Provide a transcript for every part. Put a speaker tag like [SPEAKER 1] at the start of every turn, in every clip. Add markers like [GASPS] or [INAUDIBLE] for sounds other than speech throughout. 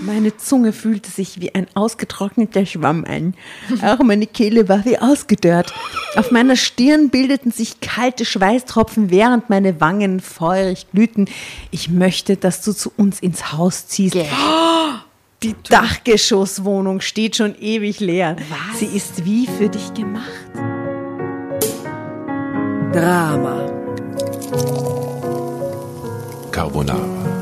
[SPEAKER 1] Meine Zunge fühlte sich wie ein ausgetrockneter Schwamm an. Auch meine Kehle war wie ausgedörrt. Auf meiner Stirn bildeten sich kalte Schweißtropfen, während meine Wangen feurig glühten. Ich möchte, dass du zu uns ins Haus ziehst. Die Dachgeschosswohnung steht schon ewig leer. Was? Sie ist wie für dich gemacht.
[SPEAKER 2] Drama.
[SPEAKER 3] Carbonara.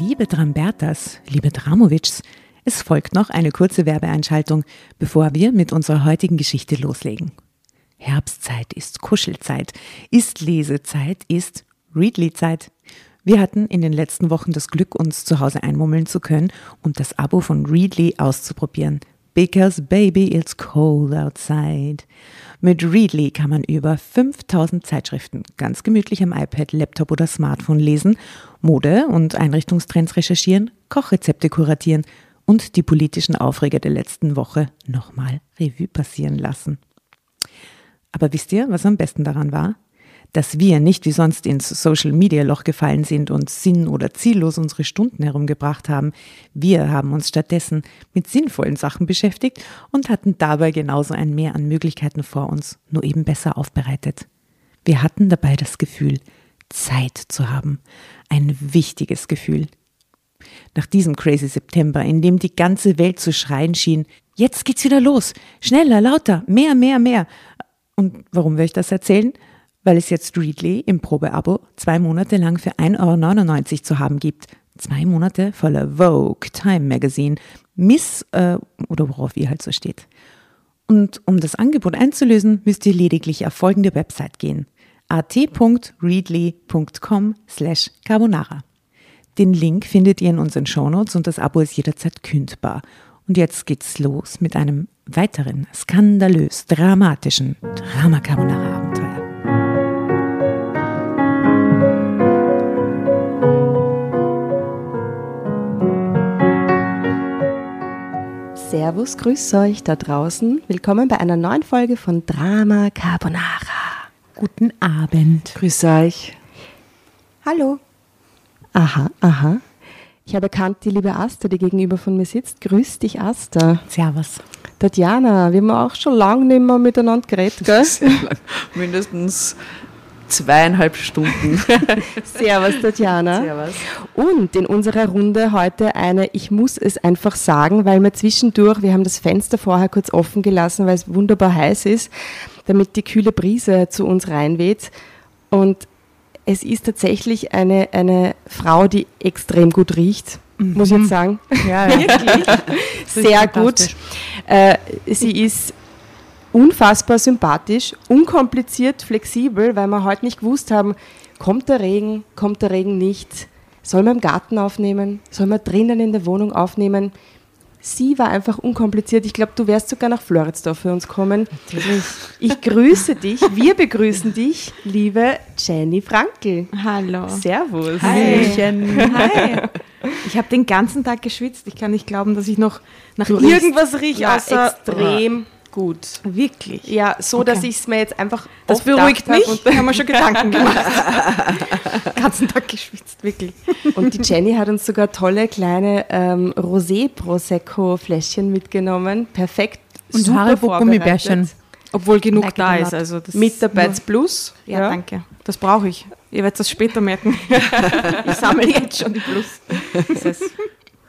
[SPEAKER 1] Liebe Drambertas, liebe Dramovics, es folgt noch eine kurze Werbeeinschaltung, bevor wir mit unserer heutigen Geschichte loslegen. Herbstzeit ist Kuschelzeit, ist Lesezeit, ist Readly-Zeit. Wir hatten in den letzten Wochen das Glück, uns zu Hause einmummeln zu können und das Abo von Readly auszuprobieren. Because baby, it's cold outside. Mit Readly kann man über 5000 Zeitschriften ganz gemütlich am iPad, Laptop oder Smartphone lesen, Mode- und Einrichtungstrends recherchieren, Kochrezepte kuratieren und die politischen Aufreger der letzten Woche nochmal Revue passieren lassen. Aber wisst ihr, was am besten daran war? Dass wir nicht wie sonst ins Social-Media-Loch gefallen sind und sinn- oder ziellos unsere Stunden herumgebracht haben. Wir haben uns stattdessen mit sinnvollen Sachen beschäftigt und hatten dabei genauso ein Mehr an Möglichkeiten vor uns, nur eben besser aufbereitet. Wir hatten dabei das Gefühl, Zeit zu haben. Ein wichtiges Gefühl. Nach diesem crazy September, in dem die ganze Welt zu schreien schien, jetzt geht's wieder los, schneller, lauter, mehr, mehr, mehr. Und warum will ich das erzählen? Weil es jetzt Readly im Probeabo zwei Monate lang für 1,99 Euro zu haben gibt. Zwei Monate voller Vogue, Time Magazine, Miss äh, oder worauf ihr halt so steht. Und um das Angebot einzulösen, müsst ihr lediglich auf folgende Website gehen. at.readly.com slash carbonara. Den Link findet ihr in unseren Shownotes und das Abo ist jederzeit kündbar. Und jetzt geht's los mit einem weiteren skandalös dramatischen Drama Carbonara Abenteuer.
[SPEAKER 4] Servus, grüß euch da draußen. Willkommen bei einer neuen Folge von Drama Carbonara.
[SPEAKER 1] Guten Abend.
[SPEAKER 4] Grüß euch. Hallo. Aha, aha. Ich habe erkannt, die liebe Asta, die gegenüber von mir sitzt. Grüß dich, Asta.
[SPEAKER 1] Servus.
[SPEAKER 4] Tatjana, wir haben auch schon lange nicht mehr miteinander geredet, gell? [LAUGHS]
[SPEAKER 2] Mindestens zweieinhalb Stunden. [LAUGHS]
[SPEAKER 4] Servus, Tatjana.
[SPEAKER 2] Servus.
[SPEAKER 4] Und in unserer Runde heute eine, ich muss es einfach sagen, weil wir zwischendurch, wir haben das Fenster vorher kurz offen gelassen, weil es wunderbar heiß ist, damit die kühle Brise zu uns reinweht. Und es ist tatsächlich eine, eine Frau, die extrem gut riecht, mhm. muss ich jetzt sagen.
[SPEAKER 1] Ja, ja.
[SPEAKER 4] Wirklich. [LAUGHS] Sehr gut. Äh, sie ist unfassbar sympathisch, unkompliziert, flexibel, weil wir heute nicht gewusst haben, kommt der Regen, kommt der Regen nicht, soll man im Garten aufnehmen, soll man drinnen in der Wohnung aufnehmen. Sie war einfach unkompliziert. Ich glaube, du wärst sogar nach Floridsdorf für uns kommen. Natürlich. Ich grüße dich, wir begrüßen dich, liebe Jenny Frankel.
[SPEAKER 5] Hallo.
[SPEAKER 4] Servus.
[SPEAKER 5] Hi. Hi. [LAUGHS] Ich habe den ganzen Tag geschwitzt. Ich kann nicht glauben, dass ich noch nach
[SPEAKER 4] Du
[SPEAKER 5] irgendwas rieche,
[SPEAKER 4] Ja,
[SPEAKER 5] außer
[SPEAKER 4] extrem gut.
[SPEAKER 5] Wirklich.
[SPEAKER 4] Ja, so,
[SPEAKER 5] Okay.
[SPEAKER 4] dass ich es mir jetzt einfach
[SPEAKER 5] Das
[SPEAKER 4] oft
[SPEAKER 5] beruhigt mich.
[SPEAKER 4] hab
[SPEAKER 5] Ich habe mir schon Gedanken gemacht. Den ganzen Tag geschwitzt, wirklich.
[SPEAKER 4] Und die Jenny hat uns sogar tolle kleine ähm, Rosé-Prosecco-Fläschchen mitgenommen. Perfekt.
[SPEAKER 1] Und
[SPEAKER 4] super
[SPEAKER 1] Haribo-Gummibärchen.
[SPEAKER 5] Obwohl genug
[SPEAKER 1] Like
[SPEAKER 5] da ist. Also das
[SPEAKER 4] Mitarbeits Plus.
[SPEAKER 5] Ja, danke. Das brauche ich. Ihr werdet das später merken. [LAUGHS] ich sammle jetzt schon die Plus.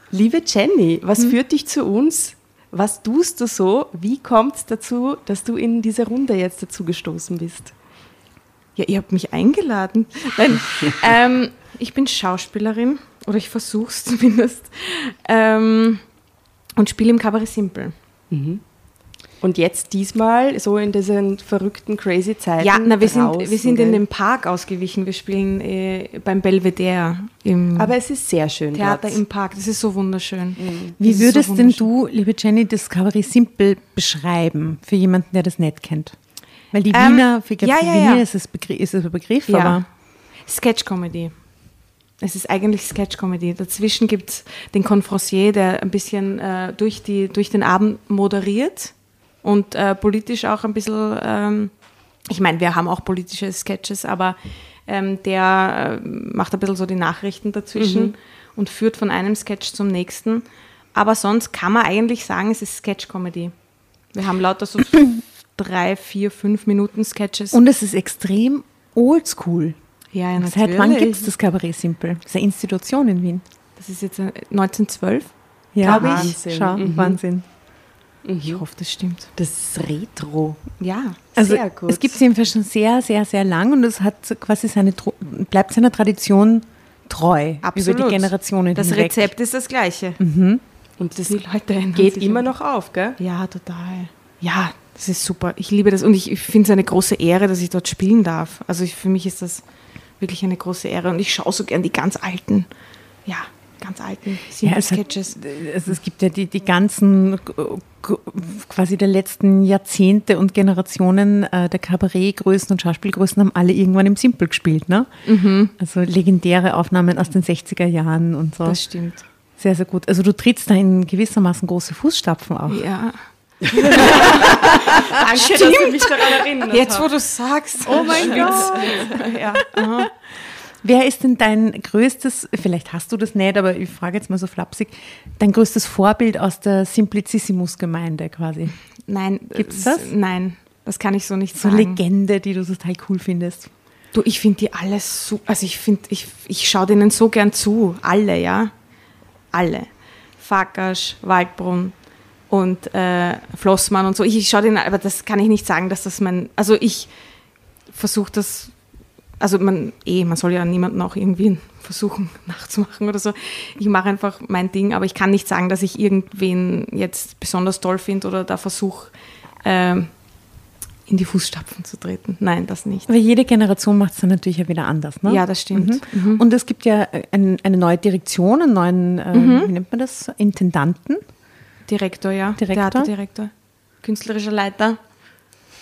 [SPEAKER 4] Liebe Jenny, was führt dich zu uns? Was tust du so? Wie kommt es dazu, dass du in diese Runde jetzt dazu gestoßen bist?
[SPEAKER 5] Ja, ihr habt mich eingeladen. [LAUGHS] Nein, ähm, ich bin Schauspielerin, oder ich versuche es [LAUGHS] zumindest, ähm, und spiele im Cabaret Simple.
[SPEAKER 4] Und jetzt diesmal so in diesen verrückten, crazy Zeiten.
[SPEAKER 5] Ja, na, wir sind,
[SPEAKER 4] draußen,
[SPEAKER 5] wir sind in den Park ausgewichen. Wir spielen äh, beim Belvedere im
[SPEAKER 4] Aber es ist sehr schön.
[SPEAKER 5] Theater
[SPEAKER 4] dort.
[SPEAKER 5] im Park. Das ist so wunderschön.
[SPEAKER 1] Wie
[SPEAKER 5] Das ist
[SPEAKER 1] würdest
[SPEAKER 5] so
[SPEAKER 1] denn
[SPEAKER 5] wunderschön.
[SPEAKER 1] du, liebe Jenny, Discovery Simple beschreiben für jemanden, der das nicht kennt? Weil die
[SPEAKER 5] Ähm,
[SPEAKER 1] Wiener, für
[SPEAKER 5] ja, ja,
[SPEAKER 1] Wiener
[SPEAKER 5] ja.
[SPEAKER 1] ist es Begriff, ist es ein Begriff,
[SPEAKER 5] Ja.
[SPEAKER 1] aber
[SPEAKER 5] Sketch-Comedy. Es ist eigentlich Sketch-Comedy. Dazwischen gibt es den Confrancier, der ein bisschen äh, durch, die, durch den Abend moderiert und äh, politisch auch ein bisschen, ähm, ich meine, wir haben auch politische Sketches, aber Ähm, der äh, macht ein bisschen so die Nachrichten dazwischen und führt von einem Sketch zum nächsten. Aber sonst kann man eigentlich sagen, es ist Sketch-Comedy. Wir haben lauter so [CLEARS THROAT] drei, vier, fünf Minuten Sketches.
[SPEAKER 1] Und es ist extrem oldschool.
[SPEAKER 5] ja, ja,
[SPEAKER 1] Seit wann
[SPEAKER 5] natürlich.
[SPEAKER 1] gibt es das Kabarett Simpel? Das ist eine Institution in Wien.
[SPEAKER 5] Das ist jetzt äh, 1912,
[SPEAKER 1] Ja,
[SPEAKER 5] glaube ich.
[SPEAKER 4] Wahnsinn.
[SPEAKER 1] Schau,
[SPEAKER 4] Mhm.
[SPEAKER 1] Wahnsinn.
[SPEAKER 5] Ich hoffe, das stimmt.
[SPEAKER 4] Das ist Retro.
[SPEAKER 5] Ja.
[SPEAKER 1] Also
[SPEAKER 4] Sehr gut.
[SPEAKER 1] es gibt es jedenfalls schon sehr, sehr, sehr lang und es hat quasi seine, bleibt seiner Tradition treu
[SPEAKER 5] Absolut.
[SPEAKER 1] über die Generationen
[SPEAKER 5] Das
[SPEAKER 1] hinweg.
[SPEAKER 5] Rezept ist das gleiche.
[SPEAKER 4] Und das
[SPEAKER 5] Die Leute
[SPEAKER 4] geht immer noch auf, gell?
[SPEAKER 5] Ja, total. Ja, das ist super. Ich liebe das und ich, ich finde es eine große Ehre, dass ich dort spielen darf. Also ich, für mich ist das wirklich eine große Ehre und ich schaue so gern die ganz alten, ja, ganz alten
[SPEAKER 1] Ja, es, also es gibt ja die, die ganzen äh, quasi der letzten Jahrzehnte und Generationen äh, der Kabarettgrößen und Schauspielgrößen haben alle irgendwann im Simpel gespielt. Ne? Also legendäre Aufnahmen aus den 60er Jahren und so.
[SPEAKER 5] Das stimmt.
[SPEAKER 1] Sehr, sehr gut. Also du trittst da in gewissermaßen große Fußstapfen auch.
[SPEAKER 5] Ja. [LAUGHS]
[SPEAKER 4] Danke, dass du mich daran erinnert
[SPEAKER 5] Jetzt, wo du sagst.
[SPEAKER 1] Oh mein Gott.
[SPEAKER 5] Ja. aha.
[SPEAKER 1] Wer ist denn dein größtes, vielleicht hast du das nicht, aber ich frage jetzt mal so flapsig, dein größtes Vorbild aus der Simplicissimus-Gemeinde quasi?
[SPEAKER 5] Nein.
[SPEAKER 1] Gibt's
[SPEAKER 5] es-
[SPEAKER 1] das?
[SPEAKER 5] Nein, das kann ich so nicht
[SPEAKER 1] So
[SPEAKER 5] sagen.
[SPEAKER 1] Legende, die du total cool findest.
[SPEAKER 5] Du, ich finde die alle so, also ich finde, ich, ich schaue denen so gern zu. Alle, ja. Alle. Farkasch, Waldbrunn und äh, Flossmann und so. Ich, ich schaue denen, aber das kann ich nicht sagen, dass das mein, also ich versuche das, also man, eh, man soll ja niemanden auch irgendwie versuchen [LAUGHS] nachzumachen oder so. Ich mache einfach mein Ding, aber ich kann nicht sagen, dass ich irgendwen jetzt besonders toll finde oder da versuche, ähm, in die Fußstapfen zu treten. Nein, das nicht.
[SPEAKER 1] Aber jede Generation macht es dann natürlich ja wieder anders. Ne?
[SPEAKER 5] Ja, das stimmt.
[SPEAKER 1] Mhm. Und es gibt ja äh, ein, eine neue Direktion, einen neuen, äh, wie nennt man das, Intendanten.
[SPEAKER 5] Direktor, ja.
[SPEAKER 1] Direktor?
[SPEAKER 5] Theaterdirektor. Künstlerischer Leiter.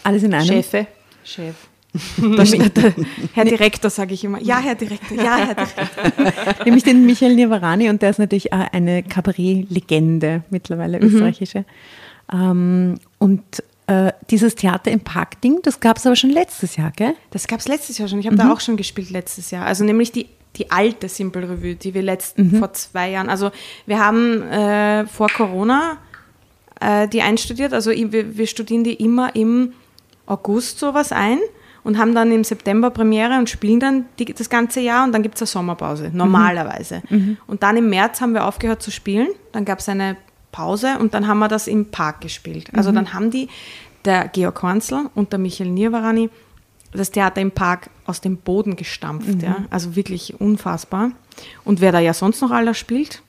[SPEAKER 1] Alles in einem.
[SPEAKER 4] Chefe.
[SPEAKER 5] Chef. [LAUGHS] Der, der, Herr Direktor, sage ich immer. Ja, Herr Direktor, ja, Herr Direktor. [LAUGHS]
[SPEAKER 1] Nämlich den Michael Niavarani und der ist natürlich auch eine Kabarett-Legende mittlerweile, österreichische. Ähm, und äh, dieses Theater im Park-Ding, das gab es aber schon letztes Jahr, gell?
[SPEAKER 5] Das gab es letztes Jahr schon. Ich habe da auch schon gespielt letztes Jahr. Also nämlich die, die alte Simple Revue, die wir letzten vor zwei Jahren. Also wir haben äh, vor Corona äh, die einstudiert. Also wir, wir studieren die immer im August sowas ein und haben dann im September Premiere und spielen dann die, das ganze Jahr und dann gibt es eine Sommerpause, normalerweise. Und dann im März haben wir aufgehört zu spielen, dann gab es eine Pause und dann haben wir das im Park gespielt. Also dann haben die, der Georg Hornzl und der Michael Nirvarani, das Theater im Park aus dem Boden gestampft. Ja? Also wirklich unfassbar. Und wer da ja sonst noch aller spielt,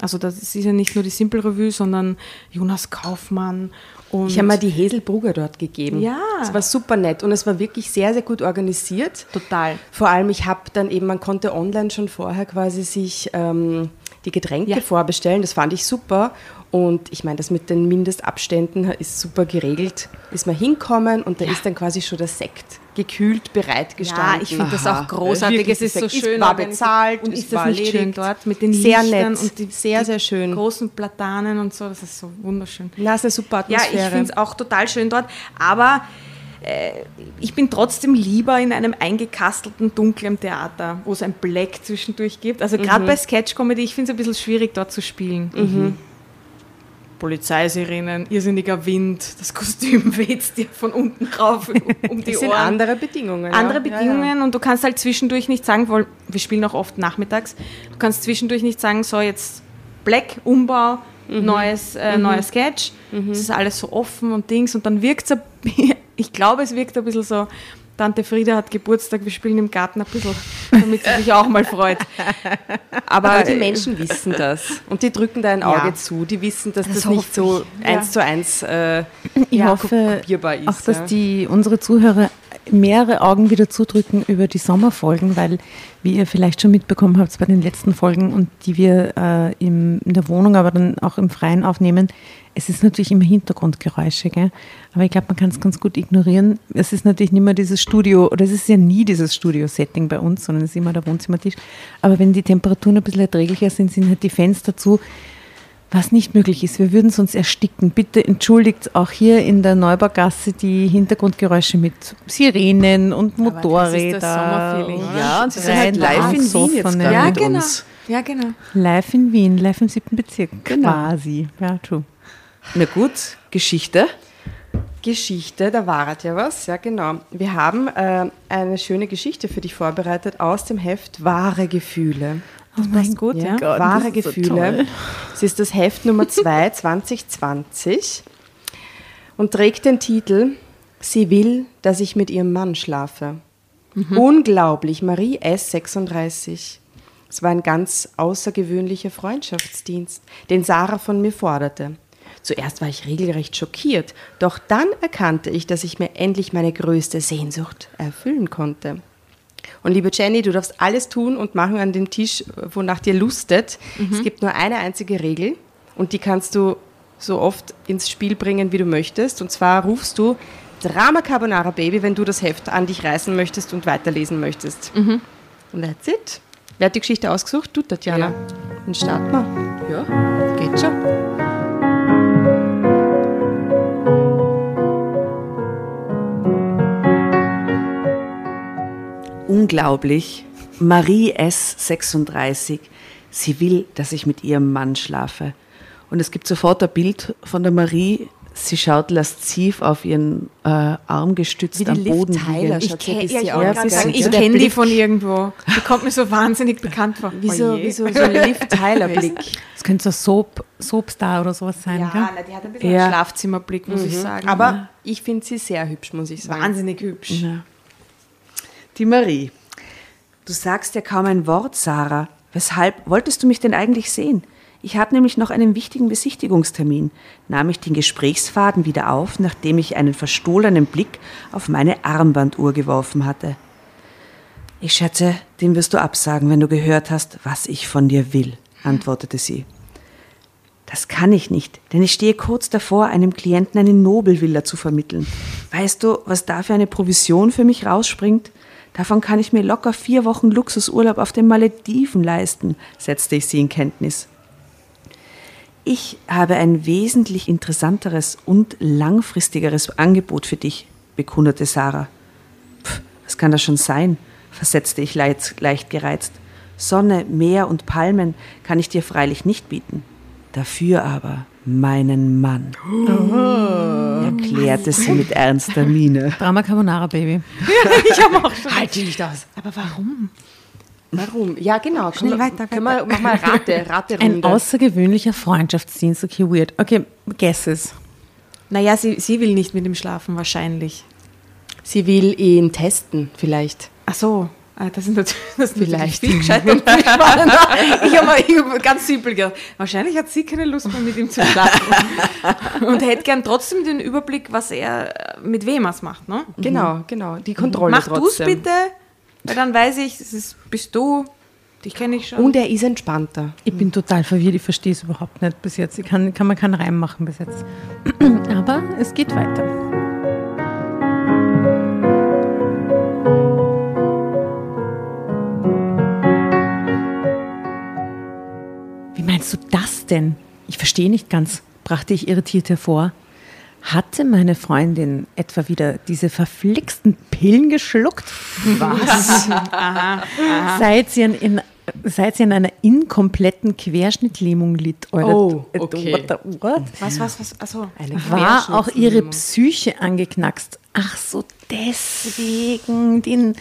[SPEAKER 5] also das ist ja nicht nur die Simple Revue, sondern Jonas Kaufmann und
[SPEAKER 4] Ich habe mal die Hesel Brugger dort gegeben.
[SPEAKER 5] Ja.
[SPEAKER 4] Es war super nett und es war wirklich sehr, sehr gut organisiert.
[SPEAKER 5] total.
[SPEAKER 4] Vor allem, ich habe dann eben, man konnte online schon vorher quasi sich ähm, die Getränke
[SPEAKER 5] Ja.
[SPEAKER 4] vorbestellen. Das fand ich super. Und ich meine, das mit den Mindestabständen ist super geregelt. Ist man hinkommen und da ist dann quasi schon der Sekt gekühlt bereitgestanden.
[SPEAKER 5] Ja, ich finde das auch großartig.
[SPEAKER 4] Wirklich,
[SPEAKER 5] Es ist so
[SPEAKER 4] Sekt
[SPEAKER 5] schön
[SPEAKER 4] war bezahlt
[SPEAKER 5] Und
[SPEAKER 4] es
[SPEAKER 5] ist das nicht schön dort mit den
[SPEAKER 4] Sehr
[SPEAKER 5] Lichtern
[SPEAKER 4] nett.
[SPEAKER 5] und die,
[SPEAKER 4] Sehr, sehr schön.
[SPEAKER 5] großen Platanen und so. Das ist so wunderschön.
[SPEAKER 4] Na, ist eine super
[SPEAKER 5] Ja,
[SPEAKER 4] Atmosphäre.
[SPEAKER 5] ich finde es auch total schön dort. Aber äh, ich bin trotzdem lieber in einem eingekastelten, dunklen Theater, wo es ein Black zwischendurch gibt. Also gerade bei Sketch-Comedy, ich finde es ein bisschen schwierig, dort zu spielen. Polizeisirenen, irrsinniger Wind, das Kostüm [LAUGHS] weht dir von unten rauf um die [LAUGHS]
[SPEAKER 4] Es sind
[SPEAKER 5] Ohren.
[SPEAKER 4] andere Bedingungen.
[SPEAKER 5] andere
[SPEAKER 4] ja.
[SPEAKER 5] Bedingungen und du kannst halt zwischendurch nicht sagen, weil wir spielen auch oft nachmittags, du kannst zwischendurch nicht sagen, so jetzt Black, Umbau, neues, äh, neuer Sketch. Das ist alles so offen und Dings und dann wirkt es, [LAUGHS] ich glaube, es wirkt ein bisschen so, Tante Frieda hat Geburtstag, wir spielen im Garten ein bisschen, damit sie sich auch mal freut.
[SPEAKER 4] Aber,
[SPEAKER 5] Aber
[SPEAKER 4] die Menschen wissen das. Und die drücken da ein Auge
[SPEAKER 5] Ja.
[SPEAKER 4] zu. Die wissen, dass das,
[SPEAKER 5] Das
[SPEAKER 4] nicht so
[SPEAKER 5] ich.
[SPEAKER 4] eins
[SPEAKER 5] Ja.
[SPEAKER 4] zu eins äh,
[SPEAKER 1] Ich
[SPEAKER 4] ja,
[SPEAKER 1] hoffe
[SPEAKER 4] kopierbar ist.
[SPEAKER 1] auch, dass
[SPEAKER 4] ja.
[SPEAKER 1] die, unsere Zuhörer mehrere Augen wieder zudrücken über die Sommerfolgen, weil, wie ihr vielleicht schon mitbekommen habt bei den letzten Folgen und die wir äh, im, in der Wohnung, aber dann auch im Freien aufnehmen, es ist natürlich immer Hintergrundgeräusche, gell? aber ich glaube, man kann es ganz gut ignorieren. Es ist natürlich nicht mehr dieses Studio, oder es ist ja nie dieses Studio-Setting bei uns, sondern es ist immer der Wohnzimmertisch. Aber wenn die Temperaturen ein bisschen erträglicher sind, sind halt die Fenster zu. Was nicht möglich ist. Wir würden sonst ersticken. Bitte entschuldigt auch hier in der Neubaugasse die Hintergrundgeräusche mit Sirenen und Motorräder.
[SPEAKER 5] das Sommerfeeling,
[SPEAKER 1] und
[SPEAKER 5] oder?
[SPEAKER 2] Ja, und sie sind halt live in Wien jetzt gerade
[SPEAKER 5] Ja,
[SPEAKER 2] mit
[SPEAKER 5] genau.
[SPEAKER 2] uns.
[SPEAKER 5] Ja, genau.
[SPEAKER 1] Live in Wien, live im siebten Bezirk.
[SPEAKER 2] Genau.
[SPEAKER 1] Quasi. Ja, true.
[SPEAKER 2] Na gut, Geschichte.
[SPEAKER 4] Geschichte, da war ja was, ja genau. Wir haben äh, eine schöne Geschichte für dich vorbereitet aus dem Heft Wahre Gefühle.
[SPEAKER 1] Oh mein
[SPEAKER 5] gut,
[SPEAKER 4] Ja,
[SPEAKER 5] ja.
[SPEAKER 4] Wahre
[SPEAKER 1] das ist so
[SPEAKER 4] Gefühle. Es ist das Heft Nummer 2 2020 [LAUGHS] und trägt den Titel Sie will, dass ich mit ihrem Mann schlafe. Unglaublich, Marie S. 36. Es war ein ganz außergewöhnlicher Freundschaftsdienst, den Sarah von mir forderte. Zuerst war ich regelrecht schockiert, doch dann erkannte ich, dass ich mir endlich meine größte Sehnsucht erfüllen konnte. Und liebe Jenny, du darfst alles tun und machen an dem Tisch, wonach dir lustet. Es gibt nur eine einzige Regel und die kannst du so oft ins Spiel bringen, wie du möchtest. Und zwar rufst du Drama Carbonara Baby, wenn du das Heft an dich reißen möchtest und weiterlesen möchtest. Und that's it. Wer hat die Geschichte ausgesucht? Du, Tatjana.
[SPEAKER 2] Ja.
[SPEAKER 4] Dann starten wir.
[SPEAKER 2] Ja.
[SPEAKER 4] Geht schon.
[SPEAKER 2] Unglaublich. Marie S. 36. Sie will, dass ich mit ihrem Mann schlafe. Und es gibt sofort ein Bild von der Marie. Sie schaut lasziv auf ihren äh, Arm gestützt
[SPEAKER 4] Wie die
[SPEAKER 2] am
[SPEAKER 4] Liv
[SPEAKER 2] Boden
[SPEAKER 4] Tyler
[SPEAKER 5] kenn- ich wollte gerade
[SPEAKER 2] bisschen,
[SPEAKER 5] sagen, ich kenne die von irgendwo. Die kommt mir so wahnsinnig bekannt vor.
[SPEAKER 4] Wie so,
[SPEAKER 5] Oje.
[SPEAKER 4] wie so, so ein Liv Tyler-Blick. [LAUGHS]
[SPEAKER 1] Das könnte so Soap, Soapstar oder sowas sein,
[SPEAKER 5] Ja,
[SPEAKER 1] gell?
[SPEAKER 5] na, die hat ein bisschen
[SPEAKER 2] Ja.
[SPEAKER 5] einen Schlafzimmerblick, muss ich sagen.
[SPEAKER 4] Aber ich finde sie sehr hübsch, muss ich sagen.
[SPEAKER 5] wahnsinnig hübsch.
[SPEAKER 2] Die Marie. Du sagst ja kaum ein Wort, Sarah. Weshalb wolltest du mich denn eigentlich sehen? Ich hatte nämlich noch einen wichtigen Besichtigungstermin. Nahm ich den Gesprächsfaden wieder auf, nachdem ich einen verstohlenen Blick auf meine Armbanduhr geworfen hatte. Ich schätze, den wirst du absagen, wenn du gehört hast, was ich von dir will, antwortete sie. Das kann ich nicht, denn ich stehe kurz davor, einem Klienten eine Nobelvilla zu vermitteln. Weißt du, was da für eine Provision für mich rausspringt? Davon kann ich mir locker vier Wochen Luxusurlaub auf den Malediven leisten, setzte ich sie in Kenntnis. Ich habe ein wesentlich interessanteres und langfristigeres Angebot für dich, bekundete Sarah. Pff, was kann das schon sein? versetzte ich leicht, leicht gereizt. Sonne, Meer und Palmen kann ich dir freilich nicht bieten. Dafür aber meinen Mann, erklärte sie mit ernster Miene.
[SPEAKER 1] Drama Carbonara Baby.
[SPEAKER 5] Ich habe auch schon.
[SPEAKER 1] Halt die nicht aus. Aber warum?
[SPEAKER 4] Warum? Ja, genau.
[SPEAKER 5] Schnell
[SPEAKER 4] Können
[SPEAKER 5] weiter,
[SPEAKER 4] Können wir, mach mal Rate,
[SPEAKER 1] Ein
[SPEAKER 4] Raterunde.
[SPEAKER 1] außergewöhnlicher Freundschaftsdienst. Okay, weird. Okay, guesses.
[SPEAKER 5] Naja, sie, sie will nicht mit ihm schlafen, wahrscheinlich.
[SPEAKER 4] Sie will ihn testen, vielleicht.
[SPEAKER 5] Ach so. Ah, Das ist [LAUGHS] natürlich, das
[SPEAKER 4] Vielleicht.
[SPEAKER 5] viel gescheiter und [LAUGHS] viel spannender. Ich habe mal ich hab ganz simpel gedacht. Wahrscheinlich hat sie keine Lust mehr mit ihm zu schlafen. [LAUGHS] Und hätte gern trotzdem den Überblick, was er, äh, mit wem er es macht. Ne?
[SPEAKER 4] Genau, genau. Die Kontrolle
[SPEAKER 5] Mach du es bitte, weil dann weiß ich, das ist, bist du, dich kenne ich schon.
[SPEAKER 4] Und er ist entspannter.
[SPEAKER 1] Ich bin total verwirrt, ich verstehe es überhaupt nicht bis jetzt. Ich kann, kann man keinen Reim machen bis jetzt. [CLEARS THROAT] Aber es geht weiter. Wie meinst du das denn? Ich verstehe nicht ganz, brachte ich irritiert hervor. Hatte meine Freundin etwa wieder diese verflixten Pillen geschluckt? Was? [LAUGHS] Seit sie, in, seit sie an einer inkompletten Querschnittlähmung litt.
[SPEAKER 4] Oh, okay.
[SPEAKER 1] what what?
[SPEAKER 5] was, was, was, achso.
[SPEAKER 1] War auch ihre Psyche angeknackst. Ach so, deswegen den.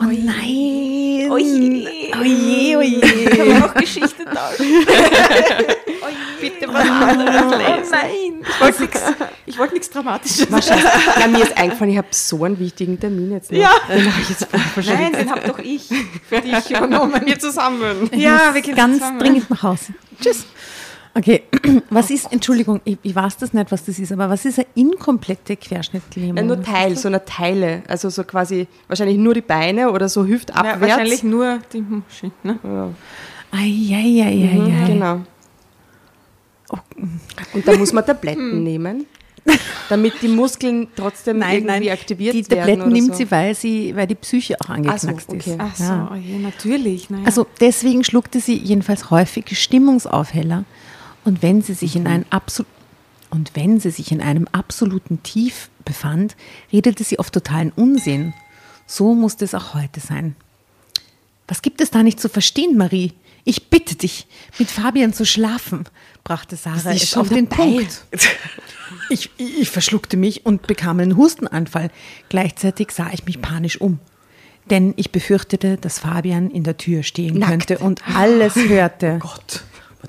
[SPEAKER 1] Oh nein.
[SPEAKER 5] Oje.
[SPEAKER 1] Oje, oje.
[SPEAKER 5] Kann noch Geschichte tauschen? [LAUGHS] Bitte was anderes lesen. nein. Ich wollte nichts ich wollte nichts Dramatisches.
[SPEAKER 4] Wahrscheinlich. Ja, mir ist eingefallen, ich habe so einen wichtigen Termin jetzt noch.
[SPEAKER 5] Ja.
[SPEAKER 4] Den habe ich jetzt
[SPEAKER 5] Nein, den hab doch ich für dich [LAUGHS] übernommen. Wir zusammen. Ja, wir gehen
[SPEAKER 1] Ganz
[SPEAKER 5] zusammen.
[SPEAKER 1] dringend nach Hause. Tschüss. Okay, [CLEARS THROAT] was ist, Entschuldigung, ich, ich weiß das nicht, was das ist, aber was ist eine inkomplette Querschnittlähmung?
[SPEAKER 4] Ja, nur Teil, so eine Teile. Also so quasi wahrscheinlich nur die Beine oder so
[SPEAKER 5] Ja,
[SPEAKER 4] hüftabwärts.
[SPEAKER 5] wahrscheinlich nur die Muschi. Ne?
[SPEAKER 4] Ja.
[SPEAKER 1] Eieieiei.
[SPEAKER 4] Genau. Und da muss man Tabletten [LAUGHS] nehmen, damit die Muskeln trotzdem
[SPEAKER 1] Nein,
[SPEAKER 4] irgendwie
[SPEAKER 1] nein,
[SPEAKER 4] aktiviert
[SPEAKER 1] die
[SPEAKER 4] werden.
[SPEAKER 1] Tabletten
[SPEAKER 4] oder
[SPEAKER 1] nimmt
[SPEAKER 4] so.
[SPEAKER 1] sie, weil, sie, weil die Psyche auch angeknackst
[SPEAKER 4] Ach so, okay.
[SPEAKER 1] ist.
[SPEAKER 5] Ach so,
[SPEAKER 1] Ja.
[SPEAKER 5] oh je, natürlich. Naja.
[SPEAKER 1] Also deswegen schluckte sie jedenfalls häufig Stimmungsaufheller Und wenn sie sich in einem absolut und wenn sie sich in einem absoluten Tief befand, redete sie oft totalen Unsinn. So musste es auch heute sein. Was gibt es da nicht zu verstehen, Marie? Ich bitte dich, mit Fabian zu schlafen, brachte Sarah es auf den Punkt. [LAUGHS] Ich, ich verschluckte mich und bekam einen Hustenanfall. Gleichzeitig sah ich mich panisch um. Denn ich befürchtete, dass Fabian in der Tür stehen
[SPEAKER 2] Nackt.
[SPEAKER 1] könnte und alles hörte.
[SPEAKER 2] Gott,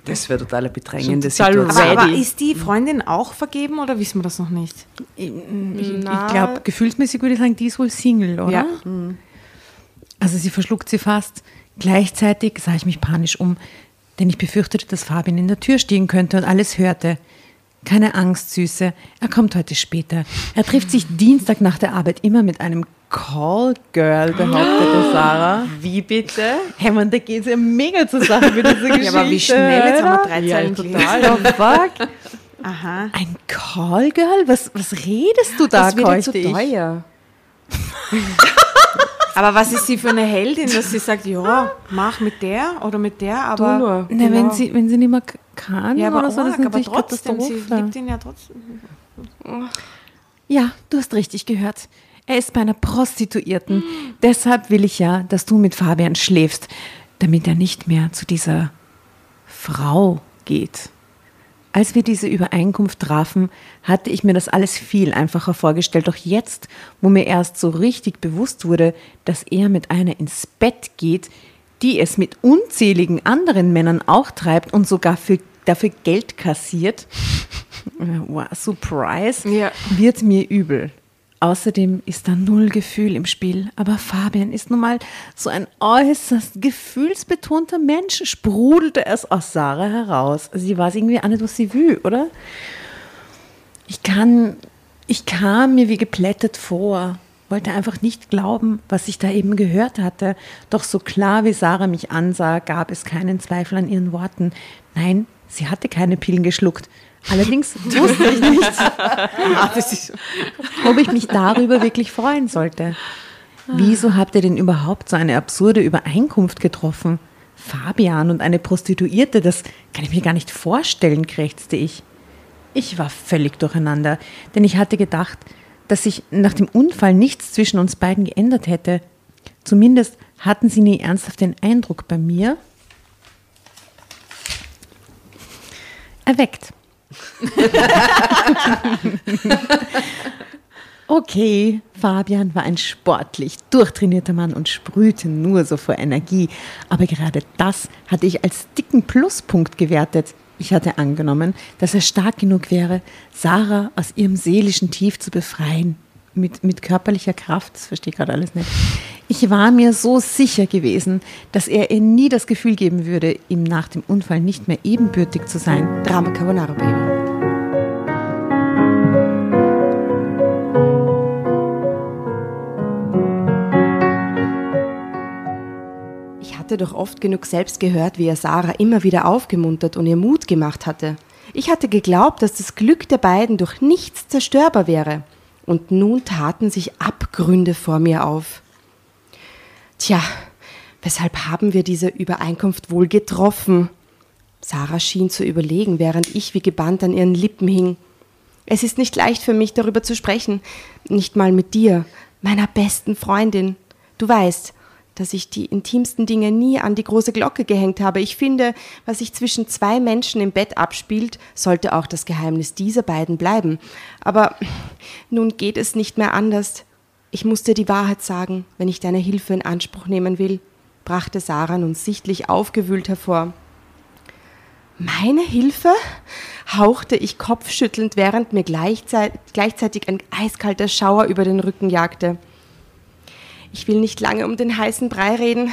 [SPEAKER 2] das wäre total bedrängende
[SPEAKER 4] total
[SPEAKER 2] Situation.
[SPEAKER 5] Aber, aber ist die Freundin auch vergeben oder wissen wir das noch nicht?
[SPEAKER 1] Ich, ich, ich glaube, gefühlsmäßig würde ich sagen, die ist wohl Single, oder?
[SPEAKER 5] Ja.
[SPEAKER 1] Also sie verschluckt sie fast. Gleichzeitig sah ich mich panisch um, denn ich befürchtete, dass Fabian in der Tür stehen könnte und alles hörte. Keine Angst, Süße. Er kommt heute später. Er trifft sich Dienstag nach der Arbeit immer mit einem Callgirl, behauptete Sarah.
[SPEAKER 4] Wie bitte?
[SPEAKER 1] Hey man, da geht es ja mega zur Sache mit dieser Geschichte. [LAUGHS]
[SPEAKER 5] Ja, aber wie schnell, jetzt haben wir drei
[SPEAKER 4] Ja,
[SPEAKER 5] Zeilen
[SPEAKER 4] total.
[SPEAKER 1] The fuck?
[SPEAKER 5] Aha.
[SPEAKER 1] Ein Callgirl? Was, was redest du da,
[SPEAKER 4] Das wird ihr zu teuer.
[SPEAKER 5] Aber was ist sie für eine Heldin, dass sie sagt, ja, mach mit der oder mit der, aber...
[SPEAKER 4] Du nur.
[SPEAKER 1] Na, wenn,
[SPEAKER 5] Genau.
[SPEAKER 1] sie, wenn sie nicht mehr kann
[SPEAKER 5] Ja, aber,
[SPEAKER 1] oder so, das ist
[SPEAKER 5] arg, aber
[SPEAKER 1] natürlich
[SPEAKER 5] trotzdem, sie liebt ihn ja trotzdem.
[SPEAKER 1] Ja, du hast richtig gehört. Er ist bei einer Prostituierten. Deshalb will ich ja, dass du mit Fabian schläfst, damit er nicht mehr zu dieser Frau geht. Als wir diese Übereinkunft trafen, hatte ich mir das alles viel einfacher vorgestellt. Doch jetzt, wo mir erst so richtig bewusst wurde, dass er mit einer ins Bett geht, die es mit unzähligen anderen Männern auch treibt und sogar für, dafür Geld kassiert, [LAUGHS] wow, surprise,
[SPEAKER 5] Ja.
[SPEAKER 1] wird mir übel. Außerdem ist da null Gefühl im Spiel. Aber Fabian ist nun mal so ein äußerst gefühlsbetonter Mensch, sprudelte es aus Sarah heraus. Sie irgendwie auch nicht, was sie will, oder? Ich kann, ich kam mir wie geplättet vor, wollte einfach nicht glauben, was ich da eben gehört hatte. Doch so klar wie Sarah mich ansah, gab es keinen Zweifel an ihren Worten. Nein, sie hatte keine Pillen geschluckt. Allerdings wusste ich nicht, ob ich mich darüber wirklich freuen sollte. Wieso habt ihr denn überhaupt so eine absurde Übereinkunft getroffen? Fabian und eine Prostituierte, das kann ich mir gar nicht vorstellen, krächzte ich. Ich war völlig durcheinander, denn ich hatte gedacht, dass sich nach dem Unfall nichts zwischen uns beiden geändert hätte. Zumindest hatten sie nie ernsthaft den Eindruck bei mir erweckt. [LAUGHS] Okay, Fabian war ein sportlich durchtrainierter Mann und sprühte nur so vor Energie. Aber gerade das hatte ich als dicken Pluspunkt gewertet. Ich hatte angenommen, dass er stark genug wäre, Sarah aus ihrem seelischen Tief zu befreien. Mit, mit körperlicher Kraft, das verstehe ich gerade alles nicht. Ich war mir so sicher gewesen, dass er ihr nie das Gefühl geben würde, ihm nach dem Unfall nicht mehr ebenbürtig zu sein.
[SPEAKER 4] Drama Carbonara Baby. Ich hatte doch oft genug selbst gehört, wie er Sarah immer wieder aufgemuntert und ihr Mut gemacht hatte. Ich hatte geglaubt, dass das Glück der beiden durch nichts zerstörbar wäre. Und nun taten sich Abgründe vor mir auf. Tja, weshalb haben wir diese Übereinkunft wohl getroffen? Sarah schien zu überlegen, während ich wie gebannt an ihren Lippen hing. Es ist nicht leicht für mich, darüber zu sprechen, nicht mal mit dir, meiner besten Freundin. Du weißt, dass ich die intimsten Dinge nie an die große Glocke gehängt habe. Ich finde, was sich zwischen zwei Menschen im Bett abspielt, sollte auch das Geheimnis dieser beiden bleiben. Aber nun geht es nicht mehr anders. Ich muss dir die Wahrheit sagen, wenn ich deine Hilfe in Anspruch nehmen will, brachte Sarah nun sichtlich aufgewühlt hervor. Meine Hilfe? hauchte ich kopfschüttelnd, während mir gleichzeitig, ein eiskalter Schauer über den Rücken jagte. Ich will nicht lange um den heißen Brei reden.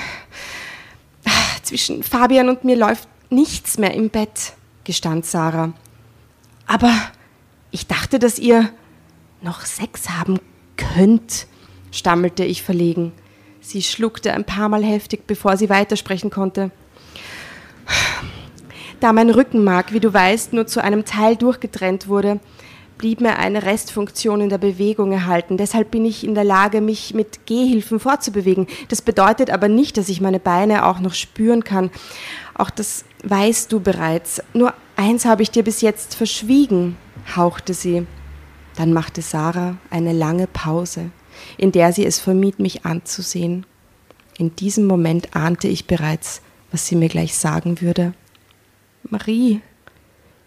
[SPEAKER 4] Zwischen Fabian und mir läuft nichts mehr im Bett, gestand Sarah. Aber ich dachte, dass ihr noch Sex haben könnt, stammelte ich verlegen. Sie schluckte ein paar Mal heftig, bevor sie weitersprechen konnte. Da mein Rückenmark, wie du weißt, nur zu einem Teil durchgetrennt wurde, blieb mir eine Restfunktion in der Bewegung erhalten. Deshalb bin ich in der Lage, mich mit Gehhilfen fortzubewegen. Das bedeutet aber nicht, dass ich meine Beine auch noch spüren kann. Auch das weißt du bereits. Nur Eins habe ich dir bis jetzt verschwiegen, hauchte sie. Dann machte Sarah eine lange Pause, in der sie es vermied, mich anzusehen. In diesem Moment ahnte ich bereits, was sie mir gleich sagen würde. Marie,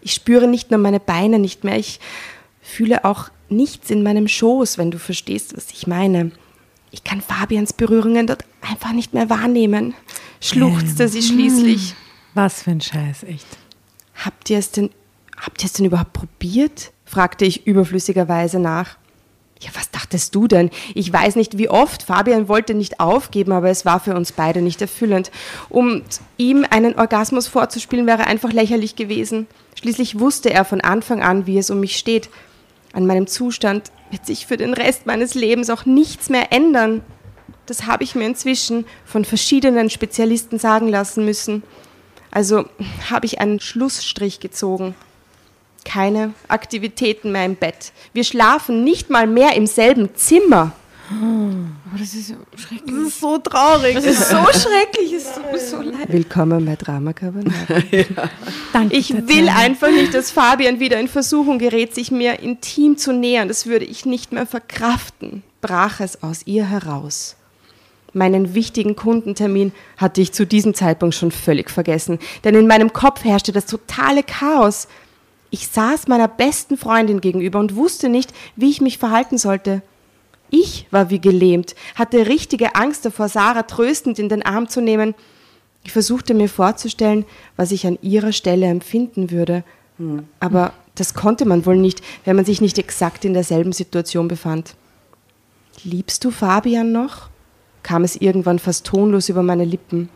[SPEAKER 4] ich spüre nicht nur meine Beine nicht mehr, ich fühle auch nichts in meinem Schoß, wenn du verstehst, was ich meine. Ich kann Fabians Berührungen dort einfach nicht mehr wahrnehmen, schluchzte sie schließlich.
[SPEAKER 1] Was für ein Scheiß, echt.
[SPEAKER 4] Habt ihr es denn, habt ihr es denn überhaupt probiert? Fragte ich überflüssigerweise nach. Ja, was dachtest du denn? Ich weiß nicht, wie oft. Fabian wollte nicht aufgeben, aber es war für uns beide nicht erfüllend. Um ihm einen Orgasmus vorzuspielen, wäre einfach lächerlich gewesen. Schließlich wusste er von Anfang an, wie es um mich steht. An meinem Zustand wird sich für den Rest meines Lebens auch nichts mehr ändern. Das habe ich mir inzwischen von verschiedenen Spezialisten sagen lassen müssen. Also habe ich einen Schlussstrich gezogen. Keine Aktivitäten mehr im Bett. Wir schlafen nicht mal mehr im selben Zimmer.
[SPEAKER 5] Aber das ist so schrecklich.
[SPEAKER 1] Das ist so traurig.
[SPEAKER 5] Das ist so [LAUGHS] schrecklich. Es tut mir so leid.
[SPEAKER 4] Willkommen bei Drama Carbonara. [LAUGHS]
[SPEAKER 1] Danke.
[SPEAKER 4] Ich will einfach nicht, dass Fabian wieder in Versuchung gerät, sich mir intim zu nähern. Das würde ich nicht mehr verkraften, brach es aus ihr heraus. Meinen wichtigen Kundentermin hatte ich zu diesem Zeitpunkt schon völlig vergessen, denn in meinem Kopf herrschte das totale Chaos. Ich saß meiner besten Freundin gegenüber und wusste nicht, wie ich mich verhalten sollte. Ich war wie gelähmt, hatte richtige Angst davor, Sarah tröstend in den Arm zu nehmen. Ich versuchte mir vorzustellen, was ich an ihrer Stelle empfinden würde. Aber das konnte man wohl nicht, wenn man sich nicht exakt in derselben Situation befand. Liebst du Fabian noch? kam es irgendwann fast tonlos über meine Lippen.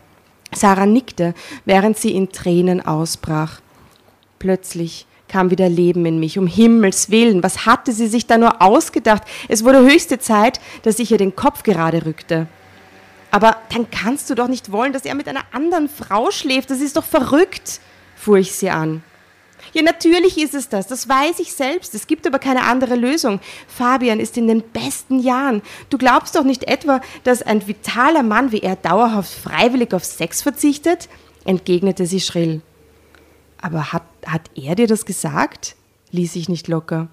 [SPEAKER 4] Sarah nickte, während sie in Tränen ausbrach. Plötzlich kam wieder Leben in mich, um Himmels willen. Was hatte sie sich da nur ausgedacht? Es wurde höchste Zeit, dass ich ihr den Kopf gerade rückte. Aber dann kannst du doch nicht wollen, dass er mit einer anderen Frau schläft. Das ist doch verrückt, fuhr ich sie an. Ja, natürlich ist es das, das weiß ich selbst. Es gibt aber keine andere Lösung. Fabian ist in den besten Jahren. Du glaubst doch nicht etwa, dass ein vitaler Mann wie er dauerhaft freiwillig auf Sex verzichtet? entgegnete sie schrill. Aber hat, hat er dir das gesagt? ließ ich nicht locker.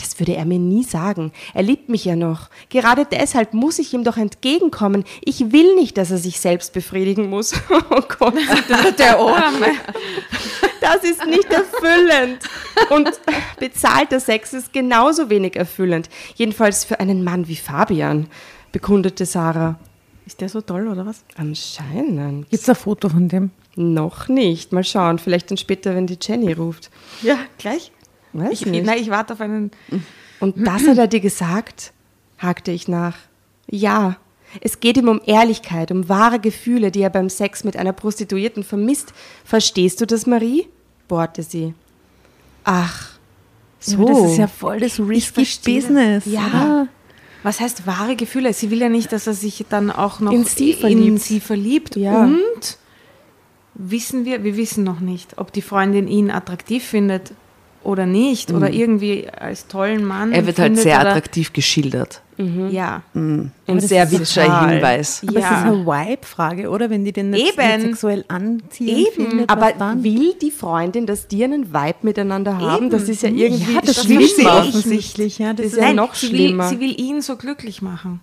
[SPEAKER 4] Das würde er mir nie sagen. Er liebt mich ja noch. Gerade deshalb muss ich ihm doch entgegenkommen. Ich will nicht, dass er sich selbst befriedigen muss. [LAUGHS] Oh Gott,
[SPEAKER 5] Der Arme.
[SPEAKER 4] das ist nicht erfüllend. Und bezahlter Sex ist genauso wenig erfüllend. Jedenfalls für einen Mann wie Fabian, bekundete Sarah.
[SPEAKER 5] Ist der so toll, oder was?
[SPEAKER 4] Anscheinend.
[SPEAKER 1] Gibt es ein Foto von dem?
[SPEAKER 4] Noch nicht. Mal schauen. Vielleicht dann später, wenn die Jenny ruft.
[SPEAKER 5] Ja, gleich.
[SPEAKER 4] Weiß
[SPEAKER 5] Ich,
[SPEAKER 4] nicht.
[SPEAKER 5] nein, ich warte auf einen.
[SPEAKER 4] Und das hat er dir gesagt? hakte ich nach. Ja, es geht ihm um Ehrlichkeit, um wahre Gefühle, die er beim Sex mit einer Prostituierten vermisst. Verstehst du das, Marie? bohrte sie. Ach, so.
[SPEAKER 1] Ja, das ist ja voll das risky. Business.
[SPEAKER 4] Ja.
[SPEAKER 1] oder?
[SPEAKER 5] Was heißt wahre Gefühle? Sie will ja nicht, dass er sich dann auch noch
[SPEAKER 4] In sie
[SPEAKER 5] in
[SPEAKER 4] verliebt.
[SPEAKER 5] sie verliebt.
[SPEAKER 4] Ja.
[SPEAKER 5] Und wissen wir, wir wissen noch nicht, ob die Freundin ihn attraktiv findet oder nicht oder irgendwie als tollen Mann.
[SPEAKER 2] Er wird halt sehr attraktiv geschildert.
[SPEAKER 5] Ja.
[SPEAKER 2] Ein
[SPEAKER 1] das
[SPEAKER 2] sehr witziger. Hinweis.
[SPEAKER 1] Aber
[SPEAKER 5] Ja.
[SPEAKER 1] es ist eine Vibe-Frage, oder? Wenn die den nicht, sexuell anziehen
[SPEAKER 5] Eben.
[SPEAKER 1] findet,
[SPEAKER 4] Aber
[SPEAKER 1] dann?
[SPEAKER 4] will die Freundin, dass die einen Vibe miteinander haben?
[SPEAKER 5] Eben.
[SPEAKER 4] Das ist ja irgendwie
[SPEAKER 1] ja, das,
[SPEAKER 5] das
[SPEAKER 1] will sie offensichtlich. Ja, das
[SPEAKER 4] Das
[SPEAKER 1] ist
[SPEAKER 4] ja
[SPEAKER 5] Nein,
[SPEAKER 4] noch
[SPEAKER 5] sie
[SPEAKER 4] schlimmer.
[SPEAKER 5] Will, sie will ihn so glücklich machen.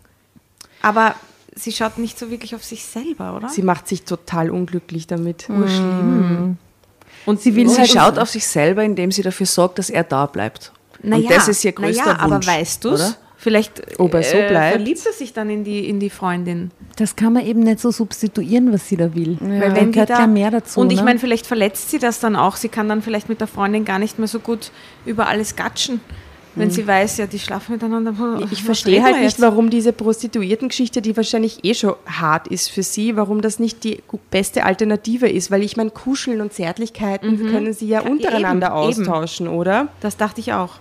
[SPEAKER 5] Aber sie schaut nicht so wirklich auf sich selber, oder?
[SPEAKER 4] Sie macht sich total unglücklich damit.
[SPEAKER 5] Urschlimm.
[SPEAKER 1] und sie will
[SPEAKER 2] Sie
[SPEAKER 1] halt
[SPEAKER 2] schaut auf sich selber, indem sie dafür sorgt, dass er da bleibt.
[SPEAKER 5] Naja,
[SPEAKER 2] Und das ist ihr größter
[SPEAKER 5] naja, aber
[SPEAKER 2] Wunsch.
[SPEAKER 5] weißt du? Vielleicht
[SPEAKER 4] Ob er so
[SPEAKER 5] äh,
[SPEAKER 4] bleibt?
[SPEAKER 5] verliebt er sich dann in die, in die Freundin.
[SPEAKER 1] Das kann man eben nicht so substituieren, was sie da will.
[SPEAKER 5] Weil
[SPEAKER 1] Da
[SPEAKER 5] wenn
[SPEAKER 1] gehört
[SPEAKER 5] da,
[SPEAKER 1] ja mehr dazu.
[SPEAKER 5] Und ich
[SPEAKER 1] ne?
[SPEAKER 5] meine, vielleicht verletzt sie das dann auch. Sie kann dann vielleicht mit der Freundin gar nicht mehr so gut über alles gatschen, wenn sie weiß, ja, die schlafen miteinander.
[SPEAKER 4] Ich verstehe halt nicht, warum diese Prostituiertengeschichte, die wahrscheinlich eh schon hart ist für sie, warum das nicht die beste Alternative ist. Weil ich meine, Kuscheln und Zärtlichkeiten können sie ja
[SPEAKER 5] Ja,
[SPEAKER 4] untereinander
[SPEAKER 5] eben, eben.
[SPEAKER 4] austauschen, oder?
[SPEAKER 5] Das dachte ich auch.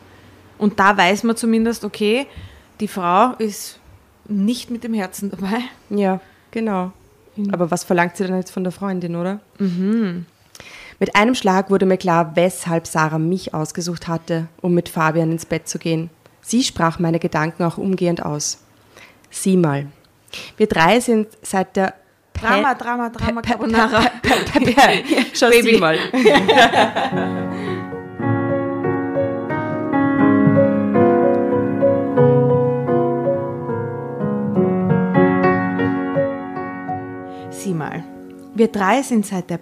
[SPEAKER 5] Und da weiß man zumindest, okay, die Frau ist nicht mit dem Herzen dabei.
[SPEAKER 4] Ja, genau. Aber was verlangt sie dann jetzt von der Freundin, oder? Mit einem Schlag wurde mir klar, weshalb Sarah mich ausgesucht hatte, um mit Fabian ins Bett zu gehen. Sie sprach meine Gedanken auch umgehend aus. Sieh mal, wir drei sind seit der
[SPEAKER 5] Drama, Drama, Drama, Carbonara. [LAUGHS]
[SPEAKER 4] Schau sie mal.
[SPEAKER 5] Sieh mal, wir drei sind seit der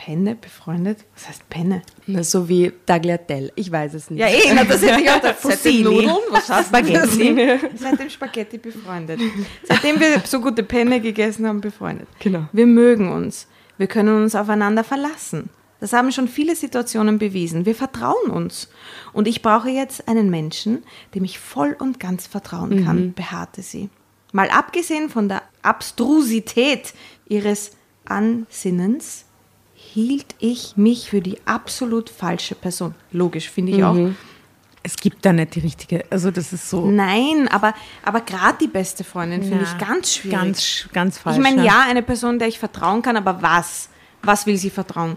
[SPEAKER 5] Penne befreundet. Was heißt Penne?
[SPEAKER 4] Na, so wie Tagliatelle. Ich weiß es nicht.
[SPEAKER 5] Ja, eh, na, das hätte ich auch gedacht.
[SPEAKER 2] Seit den Nudeln? Was heißt
[SPEAKER 5] Spaghetti. [LAUGHS] Seit dem Spaghetti befreundet. Seitdem wir so gute Penne gegessen haben, befreundet.
[SPEAKER 4] Genau.
[SPEAKER 5] Wir mögen uns. Wir können uns aufeinander verlassen. Das haben schon viele Situationen bewiesen. Wir vertrauen uns. Und ich brauche jetzt einen Menschen, dem ich voll und ganz vertrauen kann, beharrte sie. Mal abgesehen von der Abstrusität ihres Ansinnens, hielt ich mich für die absolut falsche Person. Logisch, finde ich auch.
[SPEAKER 1] Es gibt da nicht die richtige, also das ist so
[SPEAKER 5] Nein, aber, aber gerade die beste Freundin finde ich ganz schwierig.
[SPEAKER 1] Ganz, ganz falsch.
[SPEAKER 5] ich meine, ja, eine Person, der ich vertrauen kann, aber was? Was will sie vertrauen?